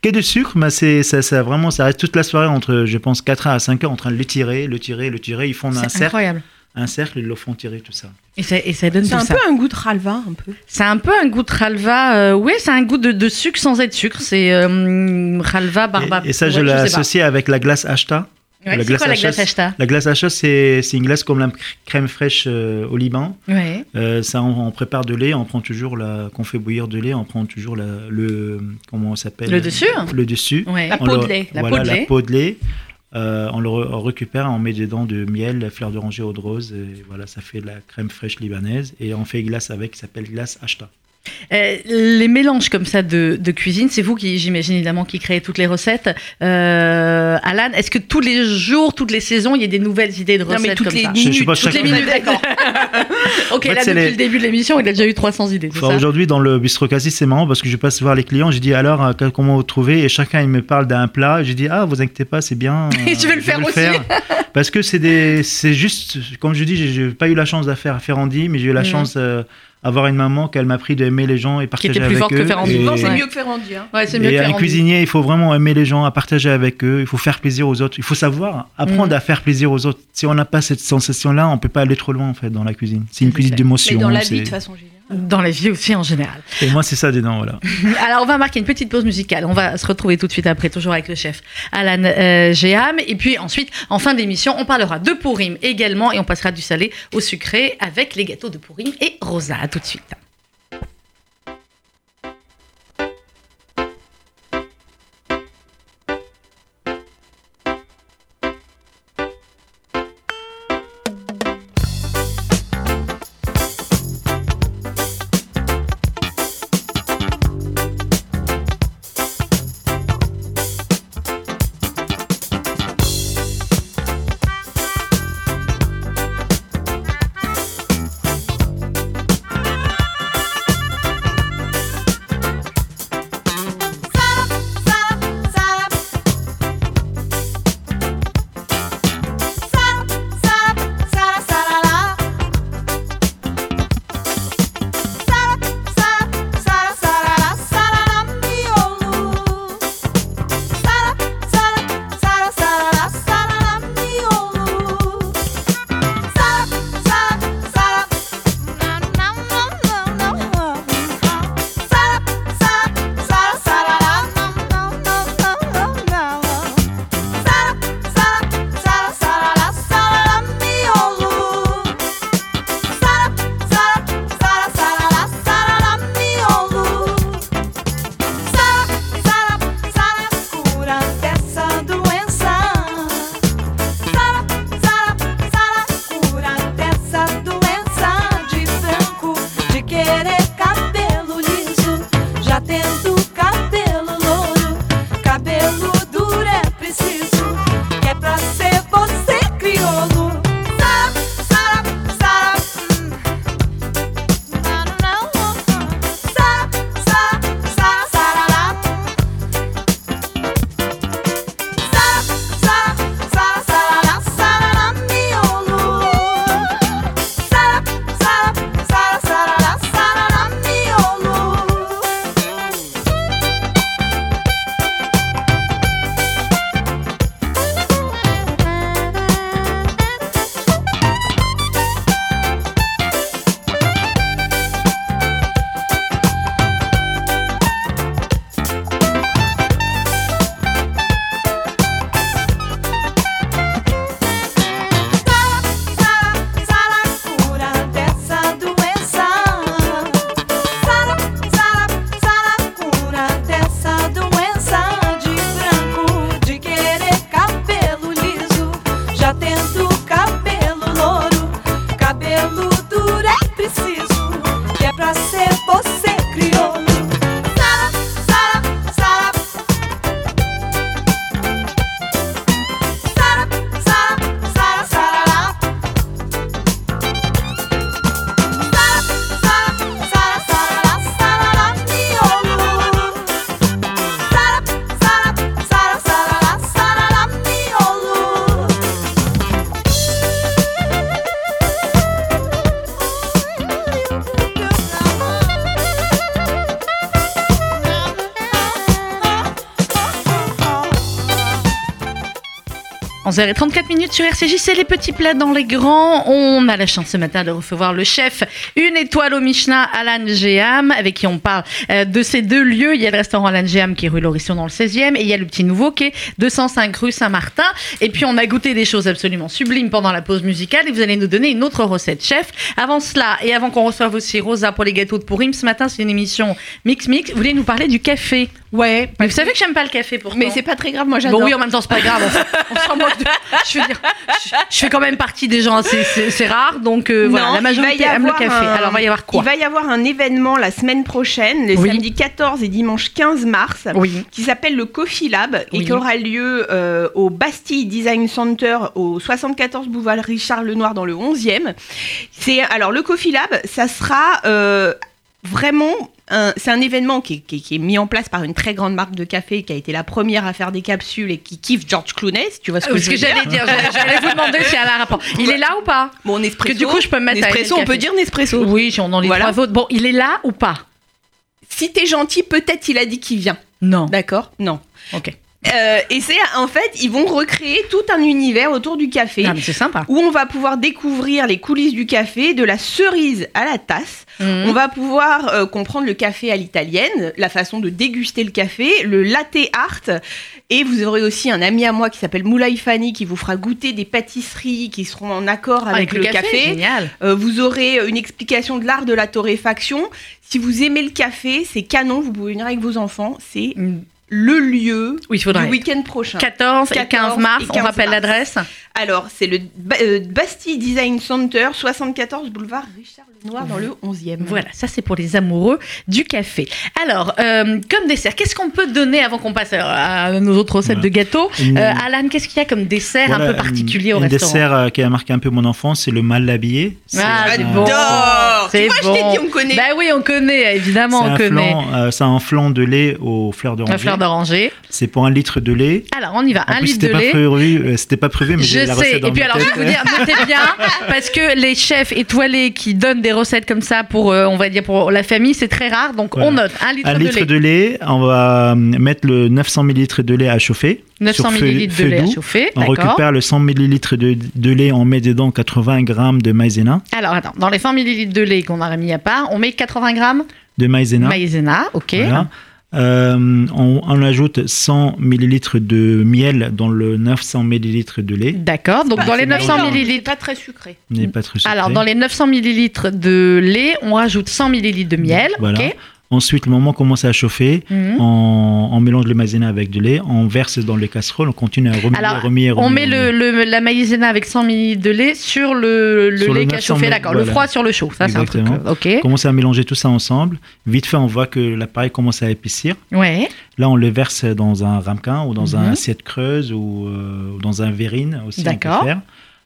Que de sucre, mais c'est ça, ça vraiment ça reste toute la soirée entre je pense 4 à 5 heures en train de le tirer, le tirer, le tirer. Ils font un C'est cercle, incroyable. Un cercle, ils le font tirer tout ça. Et ça, et ça donne C'est un ça. peu un goût de ralva, un peu. C'est un peu un goût de ralva. euh, oui, c'est un goût de, de sucre sans être sucre. C'est euh, ralva, barba. Et, et ça, je ouais, pas. l'associe avec la glace Ashta. Ouais, la c'est glace quoi la glace Ashta La glace Ashta, c'est c'est une glace comme la cr- crème fraîche euh, au Liban. Ouais. Euh, ça, on, on prépare de lait, on prend toujours la, qu'on fait bouillir de lait, on prend toujours la, le, comment ça s'appelle? Le dessus Le dessus. Ouais. La On peau le- de lait. La voilà, peau de lait. la peau de lait. Euh, on le récupère, on met dedans de miel, fleur d'oranger, eau de rose, et voilà, ça fait la crème fraîche libanaise. Et on fait glace avec, qui s'appelle glace Ashta. Euh, les mélanges comme ça de, de cuisine, c'est vous qui, j'imagine évidemment, qui créez toutes les recettes. Euh, Alan, est-ce que tous les jours, toutes les saisons, il y a des nouvelles idées de Non, mais recettes toutes comme les ça Je- je minutes. pense Toutes les minutes, d'accord. ok, En fait, là, depuis les- le début de l'émission, il a déjà eu 300 idées, Enfin, Aujourd'hui, dans le bistrot Cassis, c'est marrant parce que je passe voir les clients, je dis alors euh, comment vous trouvez et chacun il me parle d'un plat. Je dis ah vous inquiétez pas, c'est bien. Et je vais le faire aussi. parce que c'est des, c'est juste comme je dis, j'ai- pas eu la chance de faire à Ferrandi, mais j'ai eu la Mhm. chance d'avoir une maman qu'elle m'a pris d'aimer les gens et partager était plus avec forte que eux. Ferrandi. Et- Souvent, c'est mieux que Ferrandi. Hein. Ouais, c'est mieux et que un cuisinier, il faut vraiment aimer les gens, à partager avec eux. Il faut faire plaisir aux autres. Il faut savoir apprendre Mhm. à faire plaisir aux autres. Si on n'a pas cette sensation-là, on peut pas aller trop loin en fait dans la cuisine. C'est une cuisine d'émotion. Mais dans la vie, de façon générale. Dans la vie aussi en général. Et moi, c'est ça dedans, voilà. Alors, on va marquer une petite pause musicale. On va se retrouver tout de suite après, toujours avec le chef Alan euh, Géham. Et puis ensuite, en fin d'émission, on parlera de Pourim également et on passera du salé au sucré avec les gâteaux de Pourim et Rosa. À tout de suite. 11h34 minutes sur RCJ, c'est les petits plats dans les grands. On a la chance ce matin de recevoir le chef, une étoile au Michelin, Alan Géam, avec qui on parle euh, de ces deux lieux. Il y a le restaurant Alan Géam qui est rue Lauriston dans le 16e et il y a le petit nouveau qui est 205 rue Saint-Martin. Et puis on a goûté des choses absolument sublimes pendant la pause musicale et vous allez nous donner une autre recette, chef. Avant cela et avant qu'on reçoive aussi Rosa pour les gâteaux de Pourim, ce matin c'est une émission Mix Mix. Vous voulez nous parler du café? Ouais. Mais vous savez que j'aime pas le café pourtant. Mais c'est pas très grave, moi j'adore. Bon oui, en même temps, c'est pas grave. on s'en- on s'en moque de- Je, veux dire, je, je fais quand même partie des gens c'est- rare, donc euh, voilà, la majorité aime le café. un- Alors, il va y avoir quoi Il va y avoir un événement la semaine prochaine, les Oui. samedis 14 et dimanche 15 mars, Oui. qui s'appelle le Coffee Lab et qui aura lieu euh, au Bastille Design Center au 74 boulevard Richard Lenoir dans le 11e. C'est alors le Coffee Lab, ça sera euh, vraiment c'est un événement qui est, qui est- qui est mis en place par une très grande marque de café qui a été la première à faire des capsules et qui kiffe George Clooney, si tu vois ce que je que veux j'allais dire, j'allais j'allais vous demander s'il y a un rapport. Il est là ou pas Bon, Nespresso. Que du coup, je peux me mettre Nespresso, on peut dire Nespresso. Oui, si on en lit Voilà. trois autres. Bon, il est là ou pas Si t'es gentil, peut-être il a dit qu'il vient. Non. D'accord Non. Ok. Euh, et c'est en fait, ils vont recréer tout un univers autour du café. Ah, mais c'est sympa. Où on va pouvoir découvrir les coulisses du café, de la cerise à la tasse. Mhm. On va pouvoir euh, comprendre le café à l'italienne, la façon de déguster le café, le latte art. Et vous aurez aussi un ami à moi qui s'appelle Moulay Fanny qui vous fera goûter des pâtisseries qui seront en accord avec, le, café. Génial. Euh, vous aurez une explication de l'art de la torréfaction. Si vous aimez le café, c'est canon, vous pouvez venir avec vos enfants. C'est Mm. Le lieu Oui, du week-end prochain. 14 et 15 14 mars, et on 15 rappelle l'adresse. Alors, c'est le Ba- euh, Bastille Design Center, 74 boulevard Richard Lenoir dans le 11e. Voilà, ça c'est pour les amoureux du café. Alors, euh, comme dessert, qu'est-ce qu'on peut donner avant qu'on passe à, à nos autres recettes Voilà. de gâteaux Une- Euh, Alan, qu'est-ce qu'il y a comme dessert Voilà, un peu particulier un- au un restaurant dessert euh, qui a marqué un peu mon enfance, c'est le mal habillé. Ah, un- c'est bon. J'adore C'est Tu vois, je t'ai bon. dit, on connaît. Bah oui, on connaît, évidemment, c'est on un connaît. flan, euh, c'est un flan de lait aux fleurs d'oranger. fleur d'oranger. C'est pour un litre de lait. Alors, on y va. En un plus, litre de pas lait. prévu, euh, c'était pas prévu, mais Je la sais. recette dans Et puis alors, je vais vous dire, notez bien, parce que les chefs étoilés qui donnent des recettes comme ça pour, euh, on va dire, pour la famille, c'est très rare. Donc, Voilà. on note un litre, Un de litre lait. de lait, on va euh, mettre le 900 ml de lait à chauffer. 900 sur feu- ml de lait à chauffer. On récupère le 100 ml de, de lait, on met dedans 80 grammes de maïzena. Alors, attends, dans les 100 ml de lait qu'on a remis à part, on met 80 grammes De maïzena. maïzena, ok. Voilà. Euh, on, on ajoute 100 ml de miel dans le 900 ml de lait. D'accord, donc Pas- dans les c'est 900 mélangeant, ml. Pas très sucré. Il n'est pas très sucré. Alors, dans les 900 ml de lait, on rajoute 100 ml de miel, Voilà. ok. Ensuite, le moment commence à chauffer, Mhm. on, on mélange le maïzena avec du lait, on verse dans les casseroles, on continue à remuer, Alors, remuer, On remuer, met remuer. le, le- la maïzena avec 100 ml de lait sur le, le Sur le lait qui a 900 chauffé, d'accord. Le froid sur le chaud, ça c'est un truc. Exactement. Ok. On commence à mélanger tout ça ensemble. Vite fait, on voit que l'appareil commence à épaissir. Ouais. Là, on le verse dans un ramequin ou dans Mhm. un assiette creuse ou, euh, ou dans un verrine aussi. on peut D'accord. faire.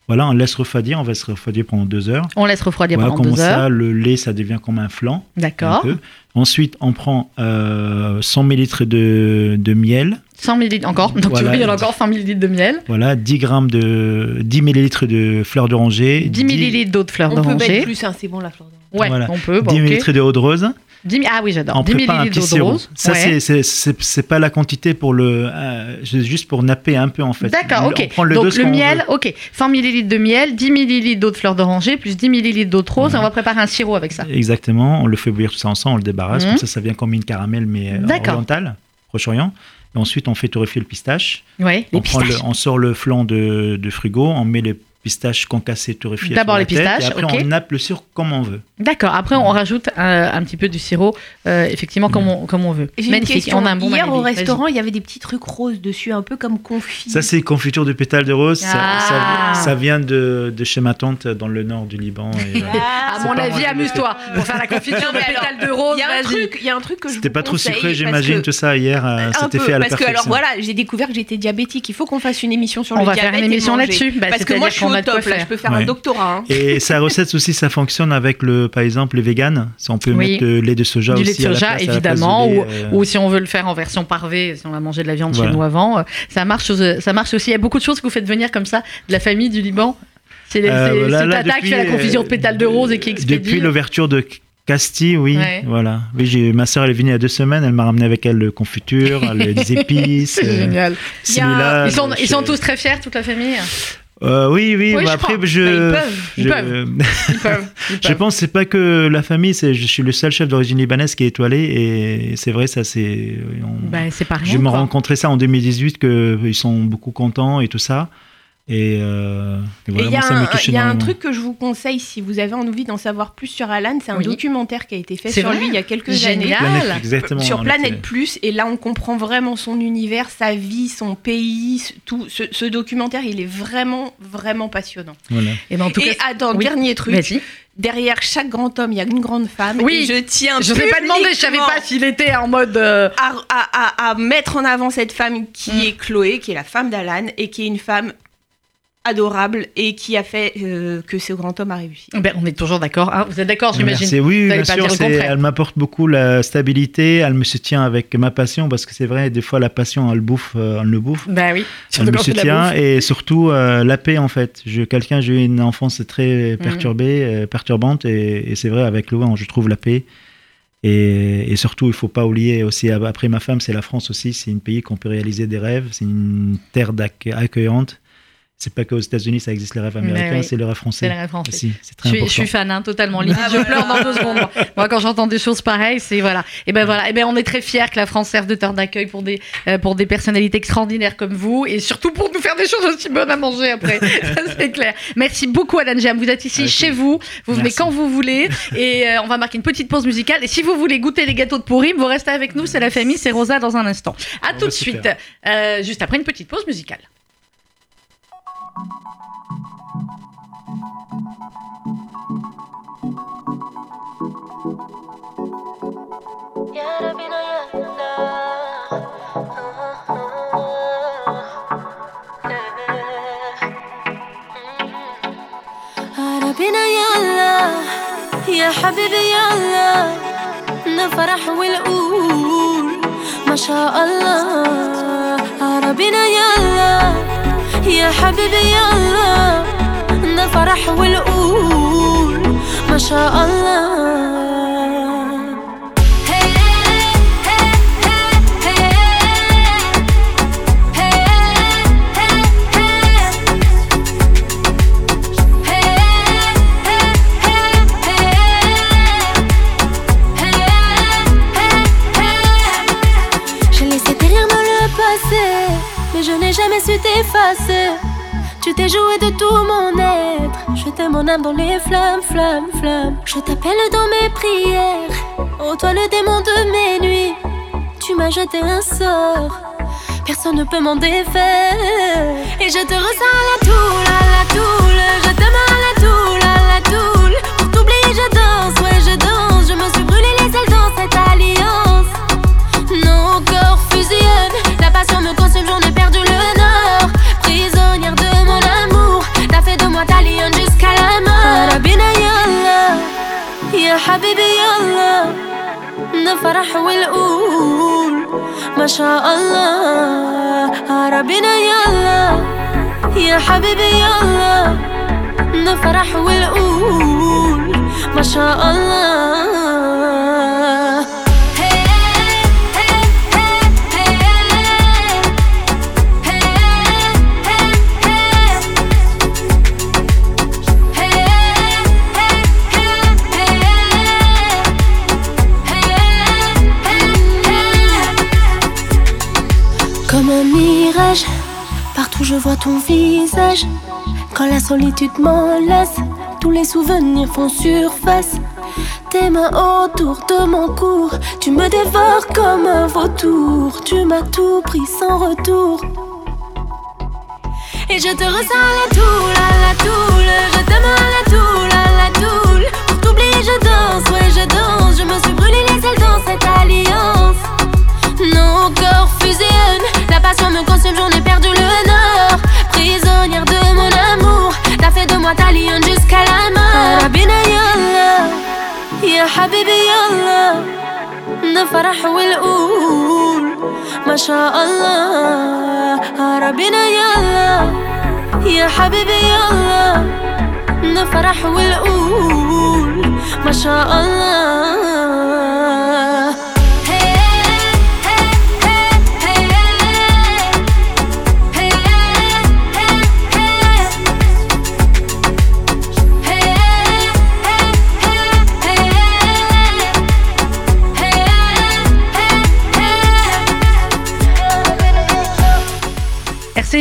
Voilà, on laisse refroidir, on va se refroidir pendant deux heures. On laisse refroidir Voilà pendant deux heures. ça, le lait, ça devient comme un flan. D'accord. Ensuite, on prend euh, 100 ml de, de miel, 100 ml encore. Donc tu vois, il y en a encore 100 ml de miel. voilà, 10 grammes de 10 ml de fleurs d'oranger, 10 ml d'eau de fleur On peut mettre d'oranger. plus, hein, c'est bon la fleur d'oranger. Ouais, Voilà. on peut. Bon, 10 ok. ml de eau de rose. 10 mi- ah oui, j'adore. On 10 prépare un petit sirop. rose. Ça, Ouais. c'est- c'est- c'est pas la quantité pour le, euh, c'est juste pour napper un peu en fait. D'accord, On ok. prend le Donc le miel, ok. 100 ml de miel, 10 ml d'eau de fleur d'oranger, plus 10 ml d'eau de rose. Voilà. Et on va préparer un sirop avec ça. Exactement, on le fait bouillir tout ça ensemble, on le débarrasse, Mhm. comme ça ça vient comme une caramel mais euh, D'accord. orientale, Proche-Orient. Et ensuite on fait torréfier le pistache. Ouais, les on, prend le- on sort le flan de, de frigo, on met les pistaches concassées, torréfiées. D'abord les tête, pistaches, Et après on nappe le sucre comme on veut. D'accord. Après, on rajoute un petit peu du sirop, euh, effectivement, comme on, comme on veut. Magnifique. question. On a un bon Hier au restaurant, il y avait des petits trucs roses dessus, un peu comme confit. Ça c'est confiture de pétales de rose, ça- Ah. ça, ça vient de, de chez ma tante dans le nord du Liban. et, euh, À C'est mon avis, amuse-toi. Pour faire la confiture de pétales de rose, Il y a un truc, que je C'était pas trop sucré, j'imagine, que- tout ça hier, euh, c'était fait à la parce que alors voilà, j'ai découvert que j'étais diabétique. Il faut qu'on fasse une émission sur On le va diabète faire une émission là-dessus. Bah, parce que moi, je au de quoi. Là, je peux faire un doctorat. hein. Et sa recette aussi, ça fonctionne avec le, par exemple, le vegan. Si on peut Oui. mettre de lait de soja du lait aussi de à la soja, place- à la place évidemment, du lait, ou, euh, ou si on veut le faire en version parvée, si on a mangé de la viande Voilà. chez nous avant, euh, ça marche, euh, ça marche aussi. Il y a beaucoup de choses que vous faites venir comme ça de la famille du Liban. C'est Euh, Tata qui fait la confiture de euh, pétales de rose et qui expédie. Depuis l'ouverture de Casti, oui, Ouais. voilà. Oui, j'ai ma sœur elle est venue il y a deux semaines, elle m'a ramené avec elle le confiture, le- des épices, C'est euh, génial. Ils sont, ils sont je- tous très fiers, toute la famille. Euh, oui, oui. Oui, bah je après, crois. je. Ils peuvent, ils je- peuvent. pense que c'est pas que la famille, c'est je suis le seul chef d'origine libanaise qui est étoilé et c'est vrai ça c'est on- c'est pas rien. je me rencontré ça en 2018 que ils sont beaucoup contents et tout ça et, euh, et voilà, il y a, moi, ça un, me touche il y a un énormément. truc que je vous conseille si vous avez envie d'en savoir plus sur Alan, c'est un Oui. documentaire qui a été fait sur lui il y a quelques Génial. années. Planète, exactement Sur Planète Plus, et là on comprend vraiment son univers, sa vie, son pays, ce- tout. Ce, ce documentaire, il est vraiment, vraiment passionnant. voilà. Et ben, en tout et cas, attends, oui. dernier truc, derrière chaque grand homme, il y a une grande femme. Oui. et je tiens Je n'ai pas demandé, je savais pas s'il était en mode. euh, à, à- à- à mettre en avant cette femme qui Mm. est Chloé, qui est la femme d'Alan, et qui est une femme adorable et qui a fait euh, que ce grand homme a réussi. Ben, on est toujours d'accord. hein. Vous êtes d'accord, j'imagine Merci. Oui, bien sûr, elle m'apporte beaucoup la stabilité, elle me soutient avec ma passion parce que c'est vrai, des fois la passion elle bouffe, euh, elle le bouffe. Bah oui. Elle me soutient et surtout euh, la paix en fait. Quelqu'un, j'ai eu une enfance Mhm. très perturbée, euh, perturbante et, et c'est vrai avec Louan, je trouve la paix. Et, et surtout, il faut pas oublier aussi après ma femme, c'est la France aussi. C'est un pays qu'on peut réaliser des rêves. C'est une terre accueillante. C'est pas qu'aux États-Unis ça existe les rêves américains, oui. c'est le rêve C'est français la référence. aussi. C'est Je très suis, je important. suis fan, hein, totalement. Limite, Ah, je voilà. pleure dans deux secondes. Moi, Moi, quand j'entends des choses pareilles, c'est voilà. Et ben voilà. Et ben on est très fiers que la France serve de terre d'accueil pour des euh, pour des personnalités extraordinaires comme vous, et surtout pour nous faire des choses aussi bonnes à manger après. Ça, c'est clair. Merci beaucoup, Alan Jam. Vous êtes ici Avec chez vous. Vous venez Merci. quand vous voulez, et euh, on va marquer une petite pause musicale. Et si vous voulez goûter les gâteaux de Pourim, vous restez avec nous. C'est la famille, c'est Rosa dans un instant. À tout bah, de suite. Euh, juste après une petite pause musicale. بنا يلا يا حبيبي يلا نفرح ونقول ما شاء الله. عربنا يلا يا حبيبي يلا ده فرح والقول ما شاء الله. Jamais su t'effacer. Tu t'es joué de tout mon être. Je mon âme dans les flammes, flammes, flammes. Je t'appelle dans mes prières. Oh, toi le démon de mes nuits. Tu m'as jeté un sort. Personne ne peut m'en défaire. Et je te ressens à la toule, ما شاء الله. ربنا يلا يا حبيبي يلا نفرح ونقول ما شاء الله. Je vois ton visage. Quand la solitude m'enlace, tous les souvenirs font surface. Tes mains autour de mon cou, tu me dévores comme un vautour. Tu m'as tout pris sans retour. Et je te ressens la toule, à la toule. Je t'aime à la toule, à la toule. Pour t'oublier, je danse, ouais, je danse. Je me suis brûlé les ailes dans cette alliance. Habibi yallah, نفرح ونقول ما شاء الله. ربنا يلا يا حبيبي يلا نفرح ونقول ما شاء الله.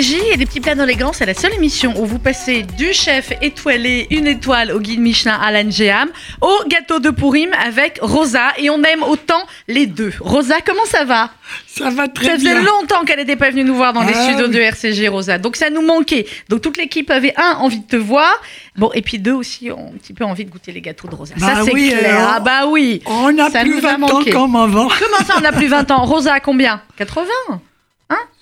RCJ et des petits plats dans les grands, c'est la seule émission où vous passez du chef étoilé, une étoile au guide Michelin Alan Géam, au gâteau de Pourim avec Rosa. Et on aime autant les deux. Rosa, comment ça va? Ça va très Ça faisait bien. longtemps qu'elle n'était pas venue nous voir dans les Ah studios oui. de RCG, Rosa. Donc ça nous manquait. Donc toute l'équipe avait un, envie de te voir. Bon, et puis deux aussi ont un petit peu envie de goûter les gâteaux de Rosa. ça, Bah c'est oui, clair. alors, ah bah oui. On n'a Ça plus nous a 20 ans comme avant. Comment ça, on n'a plus 20 ans? Rosa, combien? 80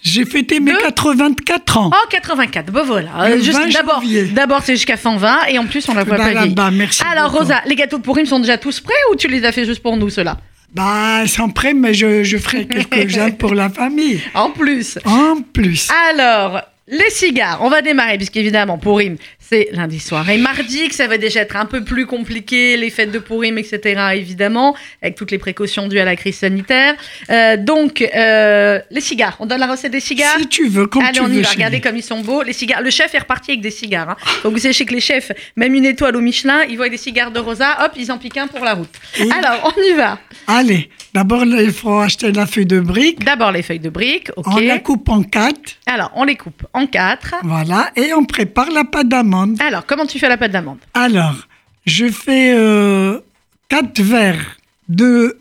J'ai fêté mes Deux. 84 ans. Oh, 84. Bon, voilà. Le Euh, 20 d'abord, d'abord c'est jusqu'à 120 et en plus, on la voit Bah, pas bah, merci Alors, beaucoup. Rosa, les gâteaux de Pourim sont déjà tous prêts ou tu les as fait juste pour nous, ceux-là? Bah, sans prêt, mais je, je ferai quelques-uns pour la famille. En plus. En plus. Alors, les cigares, on va démarrer, puisqu'évidemment, Pourim, c'est lundi soir et mardi, que ça va déjà être un peu plus compliqué, les fêtes de Pourim, etc., évidemment, avec toutes les précautions dues à la crise sanitaire. Euh, donc, euh, les cigares, on donne la recette des cigares Si tu veux, comme Allez, tu on y veux. va. Regardez comme ils sont beaux. Les cigares. Le chef est reparti avec des cigares. hein. Donc vous sachez que les chefs, même une étoile au Michelin, ils voient des cigares de Rosa, hop, ils en piquent un pour la route. Et- Alors, on y va. Allez, d'abord, il faut acheter la feuille de brique. D'abord les feuilles de briques, ok. On la coupe en quatre. Alors, on les coupe en quatre. Voilà. Et on prépare la pâte d'amande. Alors, comment tu fais la pâte d'amande? Alors, je fais euh, 4 verres de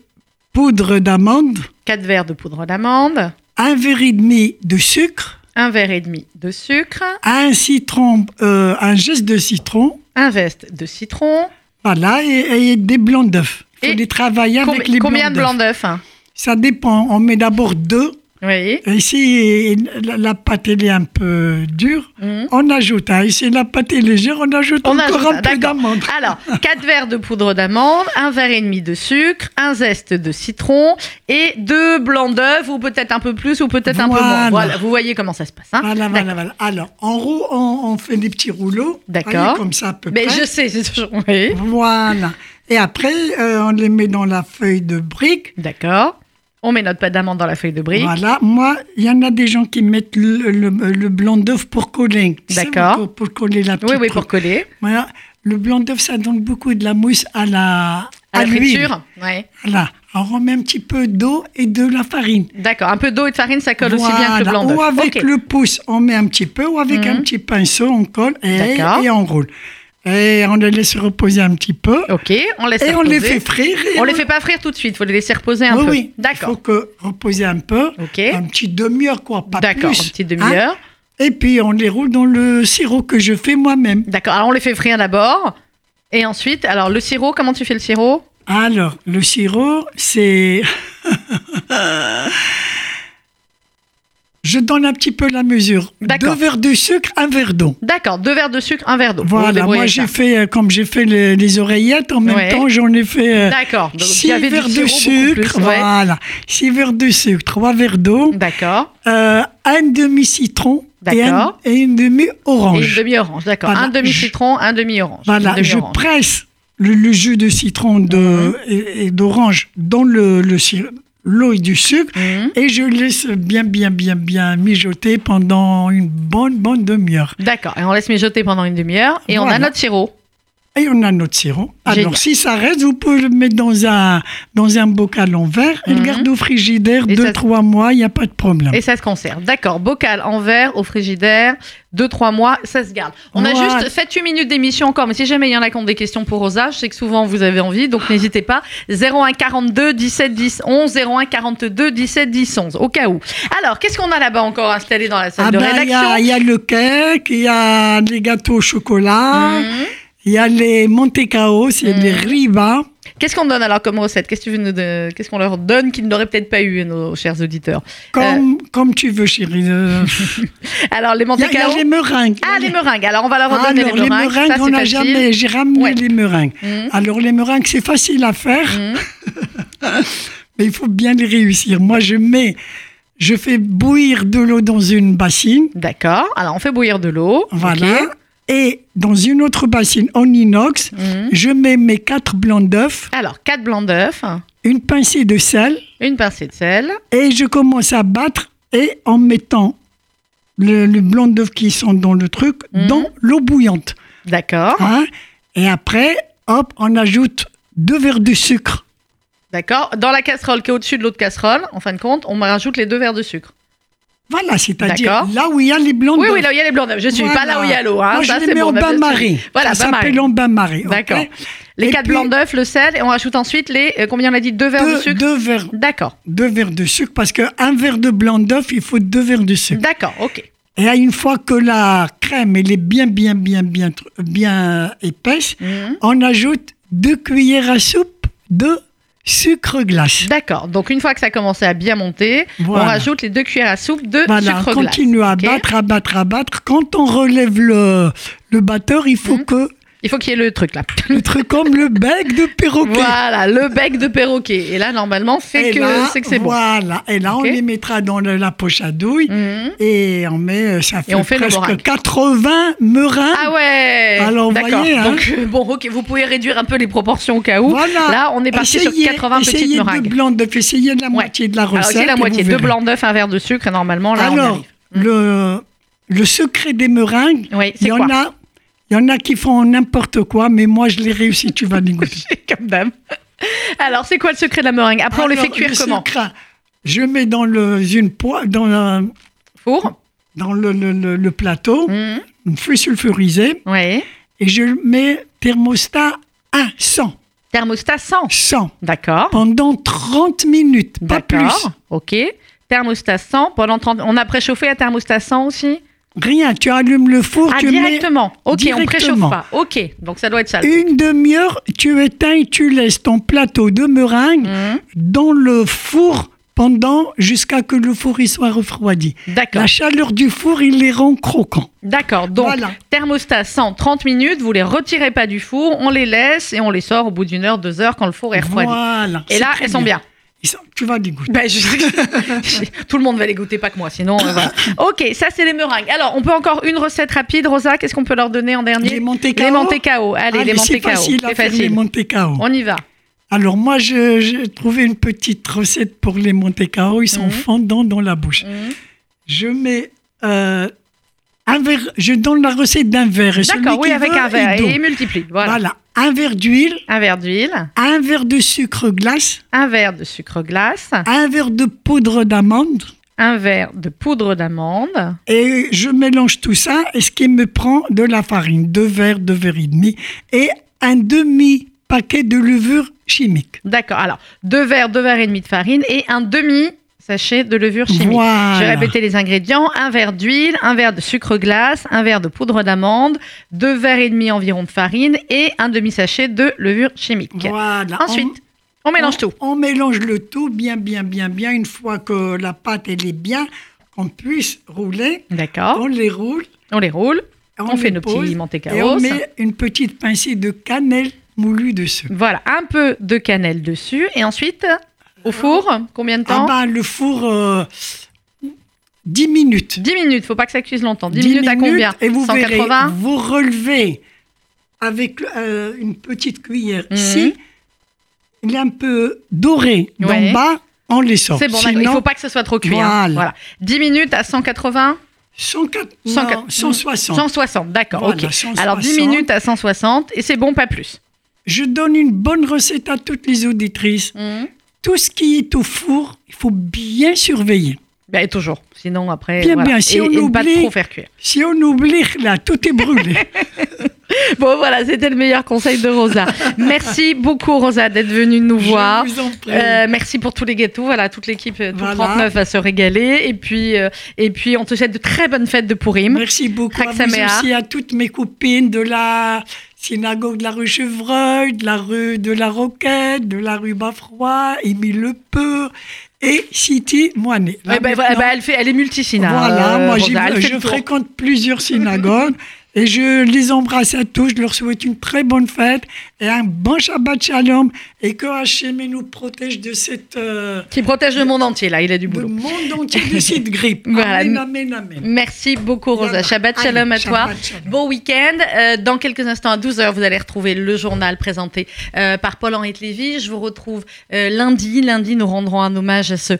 poudre d'amande, 4 verres de poudre d'amande, un verre et demi de sucre, un verre et demi de sucre, un citron, euh, un geste de citron, un veste de citron. voilà, et, et des blancs d'œufs. Il faut Et les travailler avec les combien blancs de blancs d'œufs. d'œufs? Hein Ça dépend. On met d'abord deux. Oui. Si la, la pâte elle est un peu dure, Mhm. on ajoute. hein. Si la pâte est légère, on ajoute On encore ajoute, un peu d'amande. Alors, 4 verres de poudre d'amande, un verre et demi de sucre, un zeste de citron et deux blancs d'œufs, ou peut-être un peu plus, ou peut-être un peu moins. Voilà. Vous voyez comment ça se passe. Hein Voilà, voilà, voilà. Alors, en roue, on, on fait des petits rouleaux. D'accord. Comme ça, à peu Mais près. je sais, c'est toujours. Oui. Voilà. Et après, euh, on les met dans la feuille de brique. D'accord. On met notre pâte d'amande dans la feuille de brique. Voilà. Moi, il y en a des gens qui mettent le, le- le blanc d'œuf pour coller. D'accord. Pour, pour coller la petite Oui, oui, pour coller. Voilà. Le blanc d'œuf, ça donne beaucoup de la mousse à la, À la l'huile. friture. Ouais. Voilà. Alors, on met un petit peu d'eau et de la farine. D'accord. Un peu d'eau et de farine, ça colle aussi bien que le blanc d'œuf. Ou avec le pouce, on met un petit peu, ou avec Mhm. un petit pinceau, on colle et, et on roule. Et on les laisse reposer un petit peu. Ok, on laisse Et on les fait frire. et On les fait pas frire tout de suite, faut les laisser reposer un oui, peu. oui. Il D'accord. faut que reposer un peu. Ok. Un petit demi-heure, quoi, pas D'accord, plus. une petite hein. demi-heure. Et puis, on les roule dans le sirop que je fais moi-même. D'accord. Alors on les fait frire d'abord. Et ensuite, alors le sirop, comment tu fais le sirop? Alors, le sirop, c'est... je donne un petit peu la mesure. D'accord. Deux verres de sucre, un verre d'eau. D'accord, deux verres de sucre, un verre d'eau. Voilà, moi j'ai fait, euh, comme j'ai fait les, les oreillettes, en même Ouais. temps j'en ai fait euh, D'accord. Six verres de sucre, plus, ouais. voilà, six verres de sucre, trois verres d'eau, D'accord. euh, un demi-citron et, un- et une Et une demi-orange. demi-orange, d'accord. Voilà, Un demi-citron, un demi-orange. Voilà, je demi-orange. presse le, le jus de citron de, Mhm. et, et d'orange dans le, le l'eau et du sucre Mhm. et je laisse bien, bien, bien, bien mijoter pendant une bonne, bonne demi-heure. D'accord. Et on laisse mijoter pendant une demi-heure. Et on a notre sirop. Et on a notre sirop. Génial. Alors, si ça reste, vous pouvez le mettre dans un, dans un bocal en verre et Mhm. le garder au frigidaire Et ça- 2-3 mois, il n'y a pas de problème. Et ça se conserve. D'accord. Bocal en verre, au frigidaire, 2-3 mois, ça se garde. On a Voilà. juste fait 8 minutes d'émission encore, mais si jamais il y en a qui ont des questions pour Rosa, je sais que souvent vous avez envie, donc n'hésitez pas. 01 42 17 10 11, 01 42 17 10 11, au cas où. Alors, qu'est-ce qu'on a là-bas encore installé dans la salle Ah de il y, rédaction? a- il y a le cake, il y a les gâteaux au chocolat, Mhm. Il y a les Montecao, c'est Mhm. les Riva. Qu'est-ce qu'on donne alors comme recette? Qu'est-ce qu'on leur donne qu'ils n'auraient peut-être pas eu, nos chers auditeurs? Comme, comme tu veux, chérie. Euh, Alors, les Il y, a- il y a les meringues. Ah, les meringues. Alors, on va leur redonner Alors, les meringues. ça, on c'est n'a facile. jamais. J'ai ramené Ouais. les meringues. Mhm. Alors, les meringues, c'est facile à faire, Mhm. mais il faut bien les réussir. Moi, je mets. Je fais bouillir de l'eau dans une bassine. D'accord. Alors, on fait bouillir de l'eau. Voilà. Et dans une autre bassine en inox, Mhm. je mets mes quatre blancs d'œufs, Alors, 4 blancs d'œufs, une pincée de sel, une pincée de sel. et je commence à battre et en mettant le, le blanc d'œuf qui sont dans le truc Mhm. dans l'eau bouillante. D'accord. hein? Et après, hop, on ajoute deux verres de sucre. D'accord. Dans la casserole qui est au-dessus de l'autre casserole, en fin de compte, on rajoute les deux verres de sucre. Voilà, c'est-à-dire là où il y a les blancs Oui, oui, là où il y a les blancs d'œufs. Je suis pas là où il y a l'eau. Hein. Moi, Ça, je les mets bon, en bain-marie. Voilà, ça s'appelle en bain-marie. D'accord. Les Et quatre puis, blancs d'œufs, le sel, et on rajoute ensuite les. euh, combien on a dit Deux verres de sucre deux verres, D'accord. deux verres de sucre, parce qu'un verre de blanc d'œuf, il faut deux verres de sucre. D'accord, ok. Et une fois que la crème elle est bien, bien, bien, bien, bien épaisse, Mhm. on ajoute deux cuillères à soupe de sucre glace. D'accord. Donc une fois que ça a commencé à bien monter, on Voilà. rajoute les deux cuillères à soupe de Voilà, sucre glace. continue à battre, à battre, à battre. Quand on relève le, le batteur, il faut Mhm. que Il faut qu'il y ait le truc là. le truc comme le bec de perroquet. Voilà, le bec de perroquet. Et là, normalement, c'est que c'est bon. Voilà. Et là, on les mettra dans le- la poche à douille. Mhm. Et on met, euh, ça fait, on presque meringue. 80 meringues. Ah ouais Alors, D'accord. voyez, hein. Donc, euh, bon, ok, vous pouvez réduire un peu les proportions au cas où. Voilà. Là, on est parti Essayez- sur 80 petites essayez meringues. de blanc d'œuf, essayez de la moitié de la Alors, recette. c'est la moitié. vous Deux blancs d'œufs, un verre de sucre, et normalement, là, on Alors, arrive. le, le secret des meringues, Oui, il y, en a, il y en a qui font n'importe quoi, mais moi, je l'ai réussi, tu vas goûter. Comme dame. Alors, c'est quoi le secret de la meringue? Après, on Alors, fait cuire le comment? secret, Je mets dans le, une poêle, dans, un- Four dans le, le- le- le plateau, Mhm. une feuille sulfurisée, Oui. et je mets thermostat à 100. Thermostat 100. 100 D'accord. pendant 30 minutes, pas plus. D'accord. Ok. Thermostat 100 pendant 30 On a préchauffé à thermostat 100 aussi? Rien, tu allumes le four, Ah, tu mets directement. Ok, on préchauffe directement. pas. Ok, donc ça doit être ça. une demi-heure, tu éteins et tu laisses ton plateau de meringue Mhm. dans le four pendant jusqu'à que le four il soit refroidi. D'accord. La chaleur du four, il les rend croquants. D'accord. Donc, Voilà. thermostat 100, 30 minutes, vous les retirez pas du four, on les laisse et on les sort au bout d'une heure, deux heures quand le four est refroidi. Voilà. Et là, elles sont bien. Tu vas les goûter. Je- Tout le monde va les goûter, pas que moi, sinon. euh, voilà. Ok, ça c'est les meringues. Alors, on peut encore une recette rapide, Rosa. Qu'est-ce qu'on peut leur donner en dernier Les Monte-Carlo Les Monte-Carlo. Allez, les facile à C'est faire les facile. Monte-Carlo. On y va. Alors moi, j'ai trouvé une petite recette pour les Monte-Carlo. Ils sont Mhm. fondants dans la bouche. Mhm. Je mets euh, un verre. Je donne la recette d'un verre. D'accord, oui, avec veut, un verre. Et multiplie. Voilà. Voilà. Un verre d'huile, Un verre d'huile, un verre de sucre glace, un verre de sucre glace, un verre de poudre d'amande. un verre de poudre d'amande. Et je mélange tout ça. Et ce qui me prend de la farine, deux verres, deux verres et demi, et un demi paquet de levure chimique. D'accord. Alors, deux verres, deux verres et demi de farine et un demi sachet de levure chimique. Voilà. Je vais répéter les ingrédients un verre d'huile, un verre de sucre glace, un verre de poudre d'amande, deux verres et demi environ de farine et un demi sachet de levure chimique. Voilà. Ensuite, on mélange on, tout. On mélange le tout bien, bien, bien, bien. Une fois que la pâte elle est bien, qu'on puisse rouler, D'accord. on les roule. On les roule. On fait les nos petits Et Monte-Carlo. on met une petite pincée de cannelle moulue dessus. Voilà, un peu de cannelle dessus et ensuite au four, combien de Ah temps bah, le four, euh, 10 minutes. 10 minutes, faut pas que ça cuise longtemps. 10, 10 minutes, à combien Et vous 180 verrez, vous relevez avec euh, une petite cuillère Mhm. ici. Il est un peu doré Ouais. d'en bas, on les sort. C'est bon, d'accord. il Sinon, faut pas que ce soit trop cuit. hein. Voilà. Voilà. 10 minutes à 180 104, non, 104, 160. 160, d'accord, Voilà, ok. 160. Alors 10 minutes à 160 et c'est bon, pas plus. Je donne une bonne recette à toutes les auditrices. Mhm. Tout ce qui est au four, il faut bien surveiller. Ben, toujours. Sinon, après. Bien, voilà. bien, si et, on et ne pas oublie- trop faire cuire. Si on oublie, là, tout est brûlé. Bon, voilà, c'était le meilleur conseil de Rosa. merci beaucoup, Rosa, d'être venue nous voir. Je vous en prie. Euh, merci pour tous les gâteaux. Voilà, toute l'équipe euh, tout Voilà. 39 va se régaler. Et puis, euh, et puis, on te souhaite de très bonnes fêtes de Pourim. Merci beaucoup à vous aussi, à toutes mes copines de la synagogue de la rue Chevreuil, de la rue de la Roquette, de la rue Bafroy, Émile Lepeur et City Moinet. Eh ben, voilà, ben, elle, fait, elle est multisina. voilà, euh, moi Rosa, je fréquente plusieurs synagogues et je les embrasse à tous. Je leur souhaite une très bonne fête et un bon Shabbat Shalom et que Hachem nous protège de cette euh, Qui protège le monde entier, là, il a du le boulot. monde entier de cette grippe. Voilà. Amen, amen, amen. Merci beaucoup, Rosa. Voilà. Shabbat Allez, shalom à toi. Shabbat shalom. Bon week-end. Euh, dans quelques instants, à 12h, vous allez retrouver le journal présenté euh, par Paul-Henri Lévy. Je vous retrouve lundi. Lundi, nous rendrons un hommage à ce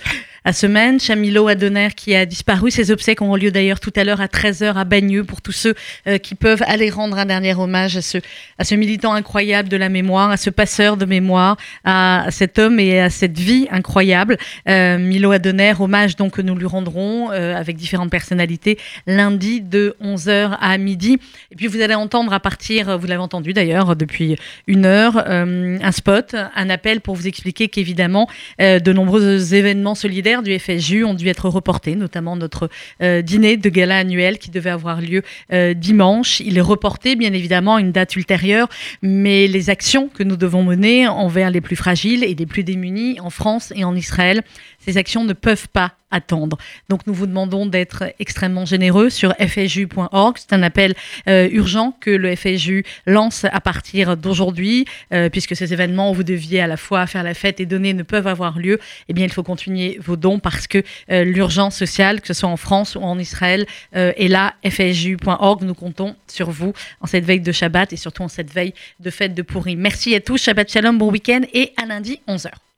à ce man, Chamilo Adonner, qui a disparu. Ses obsèques auront lieu d'ailleurs tout à l'heure à 13h à Bagneux pour tous ceux qui peuvent aller rendre un dernier hommage à ce, à ce militant incroyable de la mémoire, à ce passeur de mémoire, à, cet homme et à cette vie incroyable. Euh, Milo Adonner, hommage donc que nous lui rendrons euh, avec différentes personnalités lundi de 11h à midi. Et puis vous allez entendre à partir, vous l'avez entendu d'ailleurs depuis une heure, euh, un spot, un appel pour vous expliquer qu'évidemment de nombreux événements solidaires du FSJU ont dû être reportés, notamment notre dîner de gala annuel qui devait avoir lieu dimanche. Il est reporté bien évidemment à une date ultérieure, mais les actions que nous devons mener envers les plus fragiles et les plus démunis en France et en Israël, ces actions ne peuvent pas attendre. Donc nous vous demandons d'être extrêmement généreux sur fsju.org. C'est un appel euh, urgent que le FSJU lance à partir d'aujourd'hui, euh, puisque ces événements où vous deviez à la fois faire la fête et donner ne peuvent avoir lieu. Eh bien, il faut continuer vos dons parce que euh, l'urgence sociale, que ce soit en France ou en Israël, est là. fsju.org. Nous comptons sur vous en cette veille de Shabbat et surtout en cette veille de fête de Pourri. Merci à tous. Shabbat Shalom, bon week-end et à lundi 11h.